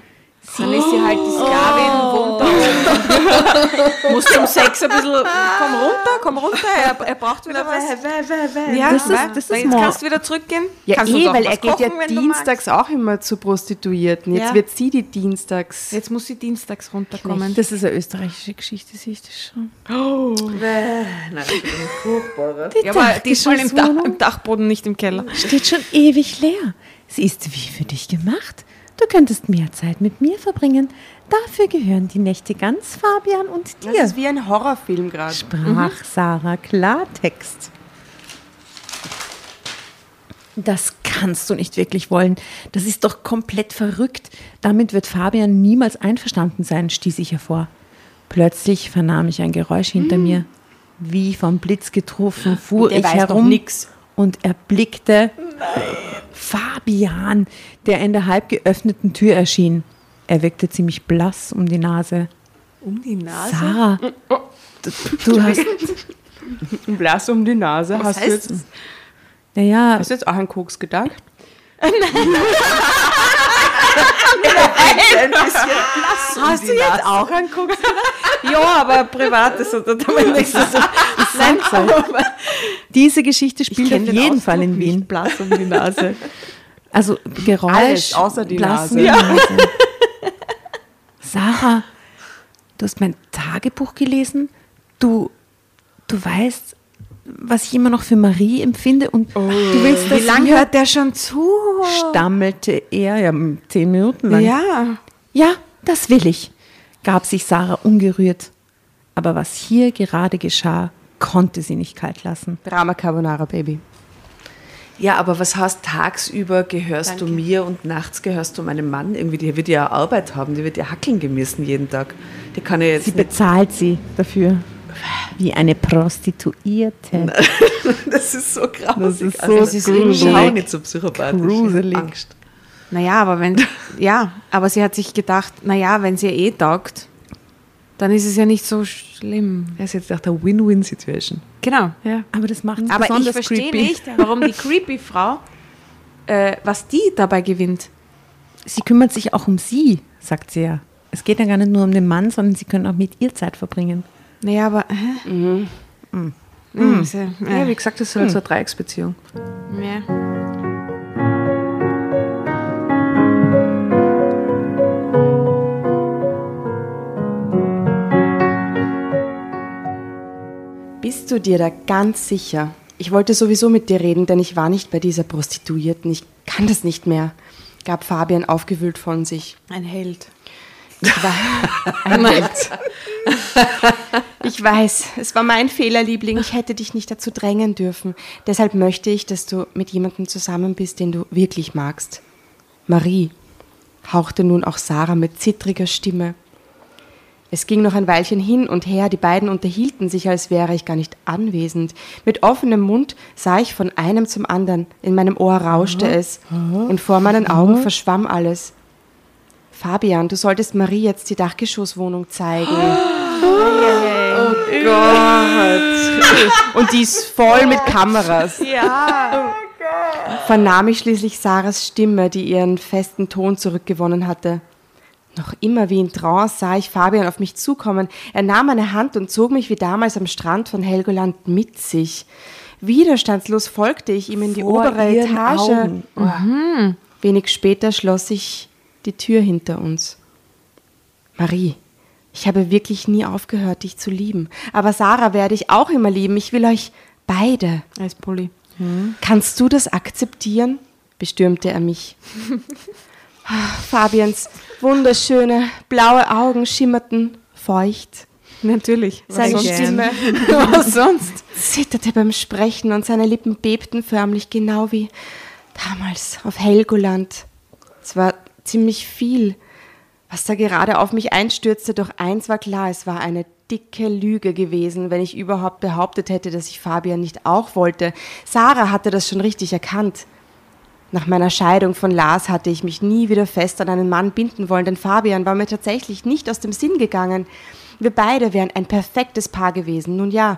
[SPEAKER 5] Dann ist sie halt die Sklavin, wohnt da oben. [LAUGHS] Muss zum Sex ein bisschen, komm runter, komm runter, er, er braucht wieder was. Ja,
[SPEAKER 1] Das ist- das ist
[SPEAKER 5] jetzt kannst du wieder zurückgehen.
[SPEAKER 4] Ja,
[SPEAKER 5] kannst
[SPEAKER 4] eh, weil er geht ja
[SPEAKER 5] kochen,
[SPEAKER 4] dienstags auch immer zu Prostituierten. Jetzt
[SPEAKER 5] Ja.
[SPEAKER 4] wird sie die dienstags.
[SPEAKER 5] Jetzt muss sie dienstags runterkommen.
[SPEAKER 1] Das ist eine österreichische Geschichte, sehe ich das schon. Die
[SPEAKER 5] Ja, aber diesmal im, Dach, im Dachboden, nicht im Keller.
[SPEAKER 1] steht schon ewig leer. Sie ist wie für dich gemacht. Du könntest mehr Zeit mit mir verbringen. Dafür gehören die Nächte ganz Fabian und
[SPEAKER 4] Das
[SPEAKER 1] dir.
[SPEAKER 4] ist wie ein Horrorfilm gerade.
[SPEAKER 1] Sprach Sarah Klartext. Das kannst du nicht wirklich wollen. Das ist doch komplett verrückt. Damit wird Fabian niemals einverstanden sein, stieß ich hervor. Plötzlich vernahm ich ein Geräusch hinter mir. Wie vom Blitz getroffen fuhr ich herum
[SPEAKER 4] nix.
[SPEAKER 1] und erblickte Fabian, der in der halb geöffneten Tür erschien. Er wirkte ziemlich blass um die Nase.
[SPEAKER 5] Um die Nase?
[SPEAKER 1] Sarah, du, du hast, [LAUGHS]
[SPEAKER 4] Blass um die Nase. hast, du
[SPEAKER 5] heißt
[SPEAKER 4] jetzt,
[SPEAKER 5] das?
[SPEAKER 1] naja,
[SPEAKER 4] hast du jetzt auch an Koks gedacht?
[SPEAKER 5] Hast du jetzt auch einen Koks Ja, aber privat ist das damit nichts [LAUGHS] zu tun.
[SPEAKER 1] Nein, diese Geschichte spielt auf
[SPEAKER 4] den
[SPEAKER 1] jeden
[SPEAKER 4] Ausdruck
[SPEAKER 1] Fall in Wien.
[SPEAKER 4] Blass um die Nase.
[SPEAKER 1] Also Geräusch,
[SPEAKER 4] Alles außer die Nase.
[SPEAKER 1] Nase. [LAUGHS] Sarah, du hast mein Tagebuch gelesen. Du, du weißt, was ich immer noch für Marie empfinde und du willst das
[SPEAKER 5] Wie lange hört der schon zu?
[SPEAKER 1] stammelte er, ja, zehn Minuten lang.
[SPEAKER 5] Ja.
[SPEAKER 1] Ja, das will ich, gab sich Sarah ungerührt. Aber was hier gerade geschah, konnte sie nicht kalt lassen.
[SPEAKER 4] Drama Carbonara, Baby.
[SPEAKER 2] Ja, aber was heißt, tagsüber gehörst du mir und nachts gehörst du meinem Mann? Irgendwie, die wird ja Arbeit haben, die wird ja hackeln gemessen jeden Tag. Die kann ja jetzt
[SPEAKER 1] Sie bezahlt sie dafür. Wie eine Prostituierte. [LAUGHS]
[SPEAKER 2] Das ist so grausig.
[SPEAKER 1] Das ist so
[SPEAKER 2] das ist irgendwie
[SPEAKER 1] gruselig.
[SPEAKER 2] schau nicht so psychopathisch.
[SPEAKER 1] Gruselig.
[SPEAKER 2] Angst.
[SPEAKER 5] Naja, aber wenn, ja, aber sie hat sich gedacht, naja, wenn sie eh taugt, dann ist es ja nicht so schlimm.
[SPEAKER 2] Das ist jetzt nach der Win-Win-Situation.
[SPEAKER 5] Genau.
[SPEAKER 2] Ja.
[SPEAKER 1] Aber das macht
[SPEAKER 5] Aber ich verstehe
[SPEAKER 1] creepy.
[SPEAKER 5] nicht, warum die creepy Frau, äh, was die dabei gewinnt.
[SPEAKER 1] Sie kümmert sich auch um sie, sagt sie ja. Es geht ja gar nicht nur um den Mann, sondern sie können auch mit ihr Zeit verbringen.
[SPEAKER 5] Naja, aber. Hä? Mhm. Ist ja,
[SPEAKER 2] ja, wie gesagt, das ist halt so eine Dreiecksbeziehung.
[SPEAKER 5] ja.
[SPEAKER 4] Bist du dir da ganz sicher? Ich wollte sowieso mit dir reden, denn ich war nicht bei dieser Prostituierten. Ich kann das nicht mehr, gab Fabian aufgewühlt von sich.
[SPEAKER 5] Ein Held.
[SPEAKER 4] Ich war ein Held. Ich weiß, es war mein Fehler, Liebling. Ich hätte dich nicht dazu drängen dürfen. Deshalb möchte ich, dass du mit jemandem zusammen bist, den du wirklich magst. Marie, hauchte nun auch Sarah mit zittriger Stimme. Es ging noch ein Weilchen hin und her, die beiden unterhielten sich, als wäre ich gar nicht anwesend. Mit offenem Mund sah ich von einem zum anderen, in meinem Ohr rauschte es und vor meinen Augen verschwamm alles. Fabian, du solltest Marie jetzt die Dachgeschosswohnung zeigen. Oh Gott. [LAUGHS] Und die ist voll mit Kameras. Ja. Vernahm ich schließlich Sarahs Stimme, die ihren festen Ton zurückgewonnen hatte. Noch immer wie in Trance sah ich Fabian auf mich zukommen. Er nahm meine Hand und zog mich wie damals am Strand von Helgoland mit sich. Widerstandslos folgte ich ihm in die
[SPEAKER 2] Vor
[SPEAKER 4] obere Etage.
[SPEAKER 2] Augen.
[SPEAKER 4] Mhm. Wenig später schloss ich die Tür hinter uns. Marie, ich habe wirklich nie aufgehört, dich zu lieben. Aber Sarah werde ich auch immer lieben. Ich will euch beide.
[SPEAKER 5] Als Pulli.
[SPEAKER 4] Kannst du das akzeptieren? bestürmte er mich. [LAUGHS] Fabians wunderschöne blaue Augen schimmerten feucht.
[SPEAKER 5] Natürlich.
[SPEAKER 4] Seine
[SPEAKER 5] sonst?
[SPEAKER 4] Stimme [LAUGHS]
[SPEAKER 5] Was sonst?
[SPEAKER 4] zitterte beim Sprechen und seine Lippen bebten förmlich, genau wie damals auf Helgoland. Es war ziemlich viel, was da gerade auf mich einstürzte, doch eins war klar, es war eine dicke Lüge gewesen, wenn ich überhaupt behauptet hätte, dass ich Fabian nicht auch wollte. Sarah hatte das schon richtig erkannt. Nach meiner Scheidung von Lars hatte ich mich nie wieder fest an einen Mann binden wollen, denn Fabian war mir tatsächlich nicht aus dem Sinn gegangen. Wir beide wären ein perfektes Paar gewesen. Nun ja,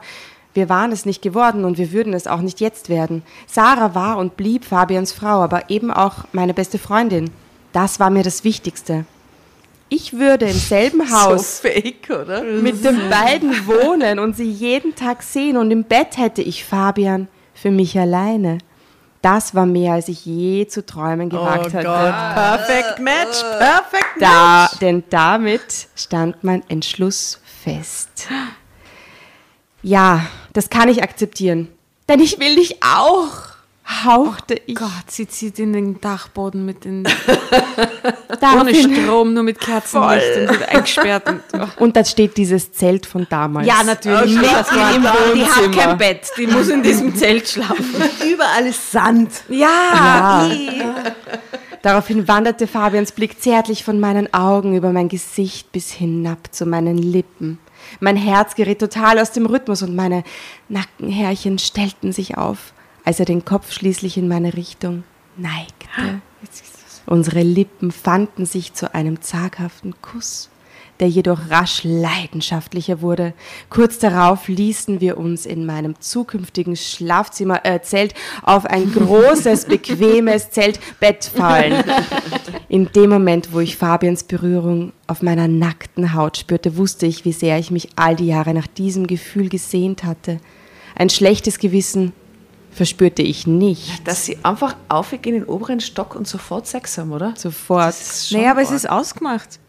[SPEAKER 4] wir waren es nicht geworden und wir würden es auch nicht jetzt werden. Sarah war und blieb Fabians Frau, aber eben auch meine beste Freundin. Das war mir das Wichtigste. Ich würde im selben [LAUGHS] Haus
[SPEAKER 2] So fake,
[SPEAKER 4] mit den [LAUGHS] beiden wohnen und sie jeden Tag sehen und im Bett hätte ich Fabian für mich alleine. Das war mehr, als ich je zu träumen gewagt hatte.
[SPEAKER 2] Perfect Match, perfect
[SPEAKER 4] Da, denn damit stand mein Entschluss fest. Ja, das kann ich akzeptieren. Denn ich will dich auch, hauchte ich.
[SPEAKER 5] Gott, sie zieht in den Dachboden mit den. [LAUGHS] ohne Strom, nur mit Kerzenlicht und wird eingesperrt. Und, [LAUGHS] oh.
[SPEAKER 4] Und da steht dieses Zelt von damals.
[SPEAKER 5] Ja, natürlich.
[SPEAKER 4] Okay,
[SPEAKER 5] das
[SPEAKER 4] war
[SPEAKER 5] im die hat kein Bett. Die muss in diesem [LAUGHS] Zelt schlafen.
[SPEAKER 1] Überall ist Sand.
[SPEAKER 5] Ja.
[SPEAKER 4] Daraufhin wanderte Fabians Blick zärtlich von meinen Augen über mein Gesicht bis hinab zu meinen Lippen. Mein Herz geriet total aus dem Rhythmus und meine Nackenhärchen stellten sich auf, als er den Kopf schließlich in meine Richtung neigte. Unsere Lippen fanden sich zu einem zaghaften Kuss, der jedoch rasch leidenschaftlicher wurde. Kurz darauf ließen wir uns in meinem zukünftigen Schlafzimmer äh, Zelt auf ein [LAUGHS] großes, bequemes Zeltbett fallen. In dem Moment, wo ich Fabians Berührung auf meiner nackten Haut spürte, wusste ich, wie sehr ich mich all die Jahre nach diesem Gefühl gesehnt hatte. Ein schlechtes Gewissen verspürte ich nicht.
[SPEAKER 2] Dass sie einfach aufgehen in den oberen Stock und sofort Sex haben, oder?
[SPEAKER 4] Sofort.
[SPEAKER 5] Naja, aber es
[SPEAKER 2] arg.
[SPEAKER 5] ist ausgemacht.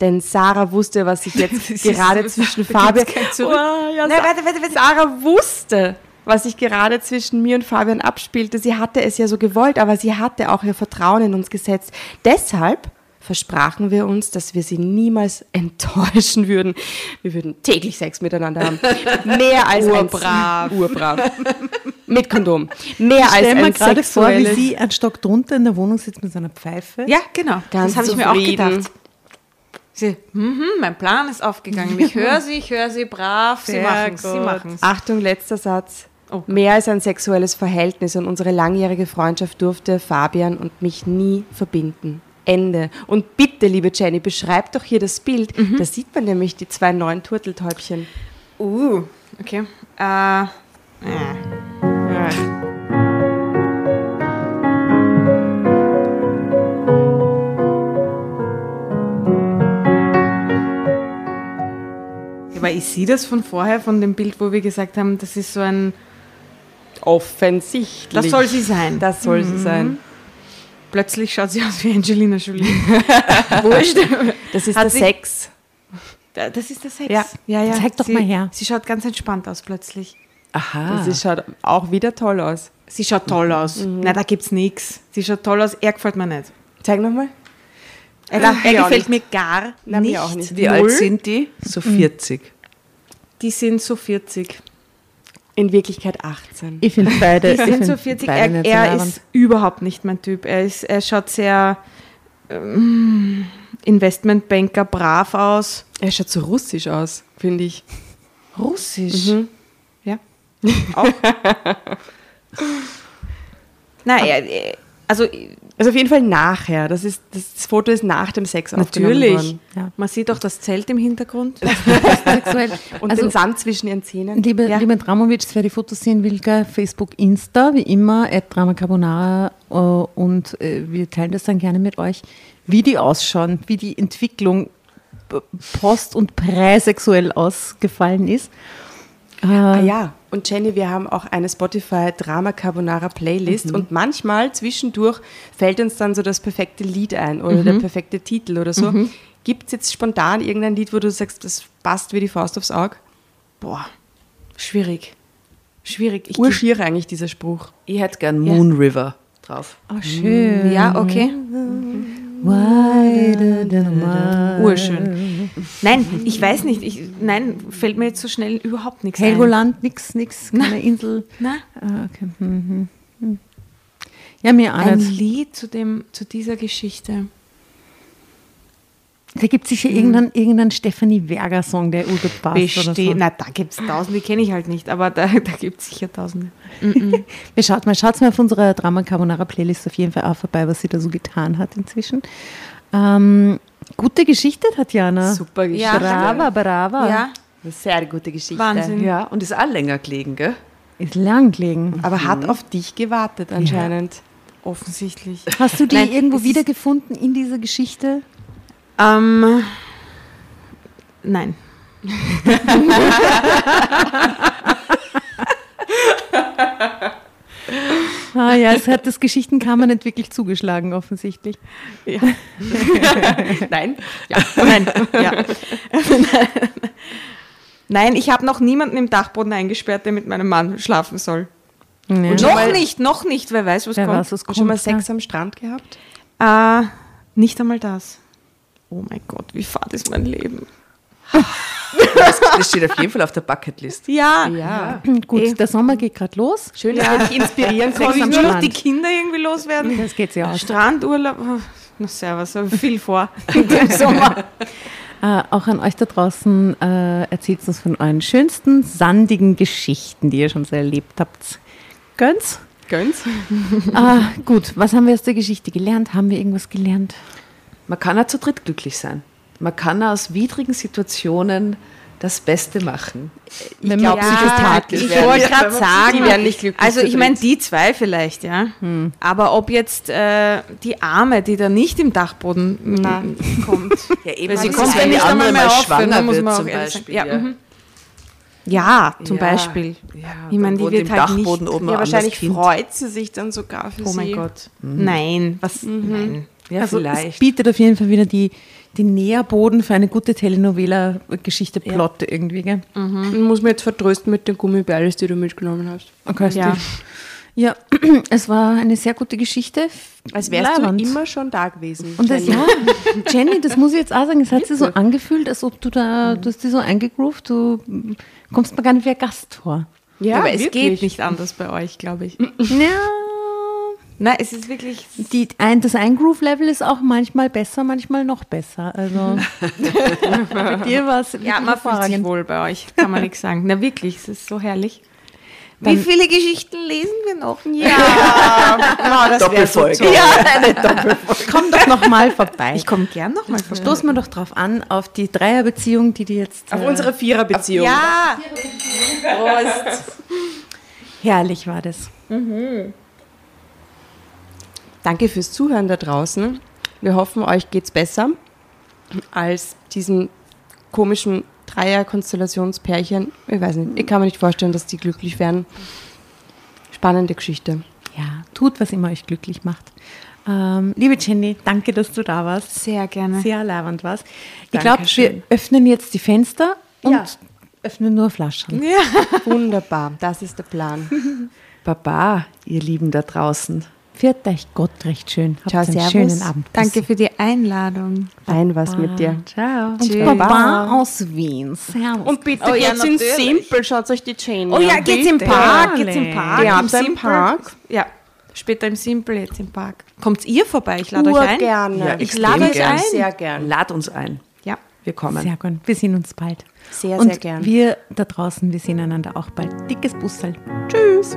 [SPEAKER 4] Denn Sarah wusste, was sich [LAUGHS] jetzt gerade zwischen [LAUGHS] Fabian. Oh, ja,
[SPEAKER 5] Nein, warte, warte, warte.
[SPEAKER 4] Sarah wusste, was sich gerade zwischen mir und Fabian abspielte. Sie hatte es ja so gewollt, aber sie hatte auch ihr Vertrauen in uns gesetzt. Deshalb versprachen wir uns, dass wir sie niemals [LAUGHS] enttäuschen würden. Wir würden täglich Sex miteinander haben. Mehr [LAUGHS] als
[SPEAKER 5] Urbrav.
[SPEAKER 4] ein [LAUGHS] Urbrav. Mit Kondom. Mehr
[SPEAKER 1] Ich
[SPEAKER 4] als
[SPEAKER 1] stell mir gerade vor, wie sie einen Stock drunter in der Wohnung sitzt mit so einer Pfeife.
[SPEAKER 5] Ja, genau.
[SPEAKER 4] Ganz
[SPEAKER 5] das habe ich mir auch gedacht. Sie, mhm, mein Plan ist aufgegangen. Ich höre sie, ich höre sie brav. Sie
[SPEAKER 1] Sehr
[SPEAKER 5] machen es, sie machen es.
[SPEAKER 4] Achtung, letzter Satz.
[SPEAKER 5] Oh.
[SPEAKER 4] Mehr als ein sexuelles Verhältnis und unsere langjährige Freundschaft durfte Fabian und mich nie verbinden. Ende. Und bitte, liebe Jenny, beschreib doch hier das Bild. Da sieht man nämlich die zwei neuen Turteltäubchen.
[SPEAKER 5] Uh, okay. Äh, äh. Aber ich sehe das von vorher, von dem Bild, wo wir gesagt haben, das ist so ein,
[SPEAKER 4] Offensichtlich.
[SPEAKER 5] das soll sie sein.
[SPEAKER 4] Das soll sie sein.
[SPEAKER 5] Plötzlich schaut sie aus wie Angelina Jolie. [LAUGHS] Wurscht.
[SPEAKER 4] Das ist
[SPEAKER 5] Hat
[SPEAKER 4] der
[SPEAKER 5] sie-
[SPEAKER 4] Sex.
[SPEAKER 5] Da- Das ist der Sex.
[SPEAKER 4] Ja.
[SPEAKER 5] ja, ja.
[SPEAKER 1] Zeig doch
[SPEAKER 5] sie,
[SPEAKER 1] mal her.
[SPEAKER 5] Sie schaut ganz entspannt aus plötzlich.
[SPEAKER 1] Aha.
[SPEAKER 4] Sie schaut auch wieder toll aus.
[SPEAKER 5] Sie schaut toll aus.
[SPEAKER 4] Mhm.
[SPEAKER 5] Na, da gibt's nichts. Sie schaut toll aus. Er gefällt mir nicht.
[SPEAKER 4] Zeig nochmal.
[SPEAKER 5] Er, er
[SPEAKER 4] mir auch
[SPEAKER 5] gefällt mir gar
[SPEAKER 4] mir
[SPEAKER 5] nicht.
[SPEAKER 4] auch nicht.
[SPEAKER 2] Wie
[SPEAKER 5] Null.
[SPEAKER 2] alt sind die? So 40.
[SPEAKER 5] Die sind so 40.
[SPEAKER 4] In Wirklichkeit 18.
[SPEAKER 1] ich finde beide. Ich
[SPEAKER 5] sind so 40.
[SPEAKER 1] beide
[SPEAKER 5] Er, er ist überhaupt nicht mein Typ. Er, ist, er schaut sehr ähm, Investmentbanker brav aus.
[SPEAKER 4] Er schaut so russisch aus, finde ich.
[SPEAKER 5] Russisch.
[SPEAKER 4] Mhm.
[SPEAKER 5] Ja. Auch. [LAUGHS] Nein, er- also
[SPEAKER 4] Also auf jeden Fall nachher. Das, ist, das, Foto ist nach dem Sex aufgenommen
[SPEAKER 5] natürlich.
[SPEAKER 4] worden.
[SPEAKER 1] Ja.
[SPEAKER 5] Man sieht auch das Zelt im Hintergrund.
[SPEAKER 1] sexuell. [LAUGHS]
[SPEAKER 4] Und
[SPEAKER 1] also,
[SPEAKER 4] den Sand zwischen ihren Zähnen.
[SPEAKER 1] liebe,
[SPEAKER 5] Ja.
[SPEAKER 1] liebe Dramovic, wer die Fotos sehen will, Facebook, Insta, wie immer, at Drama Carbonara äh, und äh, wir teilen das dann gerne mit euch, wie die ausschauen, wie die Entwicklung post- und präsexuell ausgefallen ist. Äh,
[SPEAKER 4] Ah ja, und Jenny, wir haben auch eine Spotify Drama Carbonara Playlist
[SPEAKER 1] Mhm.
[SPEAKER 4] und manchmal zwischendurch fällt uns dann so das perfekte Lied ein oder
[SPEAKER 1] Mhm.
[SPEAKER 4] der perfekte Titel oder so. Gibt es jetzt spontan irgendein Lied, wo du sagst, das passt wie die Faust aufs Auge?
[SPEAKER 5] Boah, schwierig. Schwierig. Ich
[SPEAKER 4] Urschier eigentlich dieser Spruch.
[SPEAKER 2] Ich hätte gern Moon River drauf.
[SPEAKER 1] oh, schön.
[SPEAKER 5] ja, okay.
[SPEAKER 1] Wider than mile.
[SPEAKER 5] Urschön. Nein, ich weiß nicht. Ich, nein, fällt mir jetzt so schnell überhaupt nichts ein.
[SPEAKER 1] Helgoland, nix, nix, keine Insel.
[SPEAKER 5] Na,
[SPEAKER 1] Ah, okay. hm, hm, hm. Ja, mir auch
[SPEAKER 5] ein
[SPEAKER 1] nicht.
[SPEAKER 5] Lied zu, dem, zu dieser Geschichte.
[SPEAKER 1] Da gibt es sicher irgendeinen, irgendeinen Stefanie Werger-Song, der gut passt. Oder
[SPEAKER 5] Besteht.
[SPEAKER 1] so.
[SPEAKER 5] Na, da gibt es tausende, die kenne ich halt nicht, aber da, [LAUGHS] da gibt es sicher tausende. [LAUGHS]
[SPEAKER 1] Wir schaut mal, schaut mal auf unserer Drama Carbonara Playlist auf jeden Fall auch vorbei, was sie da so getan hat inzwischen. Ähm, gute Geschichte, Tatjana.
[SPEAKER 4] Super Geschichte.
[SPEAKER 5] Ja.
[SPEAKER 1] Brava, brava.
[SPEAKER 5] Ja,
[SPEAKER 4] Eine sehr gute Geschichte.
[SPEAKER 5] Wahnsinn.
[SPEAKER 2] Ja, und ist auch länger gelegen, gell?
[SPEAKER 1] Ist lang gelegen.
[SPEAKER 4] Aber hat auf dich gewartet anscheinend.
[SPEAKER 5] offensichtlich.
[SPEAKER 1] Hast du die
[SPEAKER 5] Nein,
[SPEAKER 1] irgendwo wiedergefunden in dieser Geschichte?
[SPEAKER 5] Ähm, nein. [LAUGHS]
[SPEAKER 1] Ah ja, es hat das Geschichtenkammer nicht wirklich zugeschlagen, offensichtlich. [LAUGHS]
[SPEAKER 4] Nein?
[SPEAKER 5] Ja, nein, ja. Nein, ich habe noch niemanden im Dachboden eingesperrt, der mit meinem Mann schlafen soll.
[SPEAKER 1] Ja.
[SPEAKER 5] noch nicht, noch nicht. Wer weiß, was
[SPEAKER 1] Wer
[SPEAKER 5] kommt.
[SPEAKER 1] weiß, was
[SPEAKER 4] Und
[SPEAKER 1] kommt.
[SPEAKER 4] schon mal
[SPEAKER 1] ja.
[SPEAKER 4] Sex am Strand gehabt?
[SPEAKER 5] Äh, nicht einmal das. Oh mein Gott, wie fad ist mein Leben.
[SPEAKER 2] Das, das steht auf jeden Fall auf der Bucketlist.
[SPEAKER 5] Ja.
[SPEAKER 4] Ja.
[SPEAKER 1] Gut,
[SPEAKER 5] Eh.
[SPEAKER 1] der Sommer geht gerade los.
[SPEAKER 4] Schön, dass wir dich inspirieren
[SPEAKER 5] Kann
[SPEAKER 1] Sex
[SPEAKER 5] ich nur noch die Kinder irgendwie loswerden?
[SPEAKER 1] Das geht ja aus.
[SPEAKER 5] Strandurlaub. oh, Na servus, aber viel vor [LAUGHS] im Sommer.
[SPEAKER 1] Äh, auch an euch da draußen äh, erzählt uns von euren schönsten sandigen Geschichten, die ihr schon so erlebt habt. Gönn's?
[SPEAKER 4] Gönn's.
[SPEAKER 1] Ah, gut, was haben wir aus der Geschichte gelernt? Haben wir irgendwas gelernt?
[SPEAKER 2] Man kann auch zu dritt glücklich sein. Man kann aus widrigen Situationen das Beste machen.
[SPEAKER 1] Wenn
[SPEAKER 4] glaub,
[SPEAKER 1] man das
[SPEAKER 4] Ja,
[SPEAKER 1] tat.
[SPEAKER 5] ich wollte gerade sagen,
[SPEAKER 4] die werden nicht glücklich
[SPEAKER 5] also ich meine, die zwei vielleicht, ja. Aber ob jetzt äh, die Arme, die da nicht im Dachboden
[SPEAKER 4] Na.
[SPEAKER 5] kommt, [LAUGHS]
[SPEAKER 2] Ja, eben,
[SPEAKER 5] weil sie kommt
[SPEAKER 2] wenn die
[SPEAKER 5] nicht einmal
[SPEAKER 2] andere
[SPEAKER 5] mehr
[SPEAKER 2] mal
[SPEAKER 5] auf,
[SPEAKER 2] schwanger
[SPEAKER 5] dann muss
[SPEAKER 2] wird
[SPEAKER 5] man
[SPEAKER 2] zum. Beispiel.
[SPEAKER 5] Ja,
[SPEAKER 2] ja.
[SPEAKER 5] mhm. ja, zum
[SPEAKER 2] Ja.
[SPEAKER 5] Beispiel.
[SPEAKER 2] Ja,
[SPEAKER 5] Ich meine, die wird halt
[SPEAKER 2] Dachboden
[SPEAKER 5] nicht-
[SPEAKER 2] oben
[SPEAKER 4] Ja, wahrscheinlich freut sie sich dann sogar für
[SPEAKER 5] Oh
[SPEAKER 4] sie.
[SPEAKER 5] mein Gott. Nein, was? Nein.
[SPEAKER 2] Ja,
[SPEAKER 1] Also es
[SPEAKER 2] vielleicht.
[SPEAKER 1] bietet auf jeden Fall wieder die, die Nährboden für eine gute Telenovela-Geschichte, Plot irgendwie. Gell?
[SPEAKER 4] Mhm. Muss mir jetzt vertrösten mit den Gummibärlis, die du mitgenommen hast.
[SPEAKER 1] Okay,
[SPEAKER 5] Ja.
[SPEAKER 1] Ja, [CLEARS THROAT] es war eine sehr gute Geschichte.
[SPEAKER 4] Als wärst
[SPEAKER 1] Leibend.
[SPEAKER 4] du immer schon da gewesen.
[SPEAKER 1] Und das,
[SPEAKER 4] Jenny.
[SPEAKER 1] ja, Jenny, das muss ich jetzt auch sagen, es hat sich so angefühlt, als ob du da, du hast dich so eingegroovt, du kommst mir gar nicht wie ein Gast vor.
[SPEAKER 4] ja,
[SPEAKER 5] aber es
[SPEAKER 4] wirklich.
[SPEAKER 5] geht nicht anders bei euch, glaube ich.
[SPEAKER 1] Ja,
[SPEAKER 5] Nein, es ist wirklich.
[SPEAKER 1] die, ein, das Eingroove-Level ist auch manchmal besser, manchmal noch besser. Also [LAUGHS] bei dir war es
[SPEAKER 5] Ja, man fühlt sich wohl bei euch, kann man nichts sagen. Na wirklich, es ist so herrlich. Wie viele Geschichten lesen wir noch? Ja,
[SPEAKER 4] Oh, das wär so
[SPEAKER 2] Doppelfolge.
[SPEAKER 4] toll. [LAUGHS]
[SPEAKER 1] Komm doch noch mal vorbei.
[SPEAKER 5] ich komme gern noch mal vorbei.
[SPEAKER 1] Stoßen wir doch drauf an, auf die Dreierbeziehung, die die jetzt
[SPEAKER 4] Auf
[SPEAKER 1] äh,
[SPEAKER 4] unsere Viererbeziehung.
[SPEAKER 5] Ja, [LAUGHS]
[SPEAKER 1] herrlich war das.
[SPEAKER 4] Danke fürs Zuhören da draußen. Wir hoffen, euch geht's besser als diesen komischen Dreier-Konstellationspärchen. Ich weiß nicht, ich kann mir nicht vorstellen, dass die glücklich werden. Spannende Geschichte.
[SPEAKER 1] Ja, tut, was immer euch glücklich macht. Ähm, liebe Jenny, danke, dass du da warst.
[SPEAKER 5] sehr gerne.
[SPEAKER 1] Sehr leibend warst. Ich glaube, wir öffnen jetzt die Fenster und
[SPEAKER 4] Ja.
[SPEAKER 1] öffnen nur Flaschen.
[SPEAKER 4] Wunderbar, das ist der Plan. [LAUGHS]
[SPEAKER 2] Baba, ihr Lieben da draußen.
[SPEAKER 1] Viert euch Gott recht schön. Habt
[SPEAKER 4] Ciao,
[SPEAKER 1] einen
[SPEAKER 4] servus.
[SPEAKER 1] schönen Abend.
[SPEAKER 5] Danke für die Einladung.
[SPEAKER 4] Fein was mit dir.
[SPEAKER 2] Ciao.
[SPEAKER 1] Und
[SPEAKER 5] Tschüss.
[SPEAKER 1] Baba aus Wien. Servus.
[SPEAKER 4] Und bitte
[SPEAKER 5] Oh ja,
[SPEAKER 4] geht's in
[SPEAKER 5] natürlich.
[SPEAKER 4] Simple, schaut euch die Jane
[SPEAKER 5] Oh ja,
[SPEAKER 4] an,
[SPEAKER 5] geht's im. Park, geht's im Park.
[SPEAKER 4] Ja,
[SPEAKER 5] im
[SPEAKER 4] im
[SPEAKER 5] Simple.
[SPEAKER 4] Park.
[SPEAKER 5] Ja, später im Simple, jetzt im Park. Kommt ihr vorbei? Ich lade euch ein.
[SPEAKER 4] gerne.
[SPEAKER 2] Ja,
[SPEAKER 5] Ich lade euch ein.
[SPEAKER 4] Sehr gern.
[SPEAKER 2] Lad uns ein.
[SPEAKER 5] Ja.
[SPEAKER 2] Wir kommen.
[SPEAKER 1] Sehr gut. Wir sehen uns bald.
[SPEAKER 4] Sehr,
[SPEAKER 1] Und
[SPEAKER 4] sehr gern.
[SPEAKER 1] wir da draußen, wir sehen einander auch bald. Dickes Bussel. Tschüss.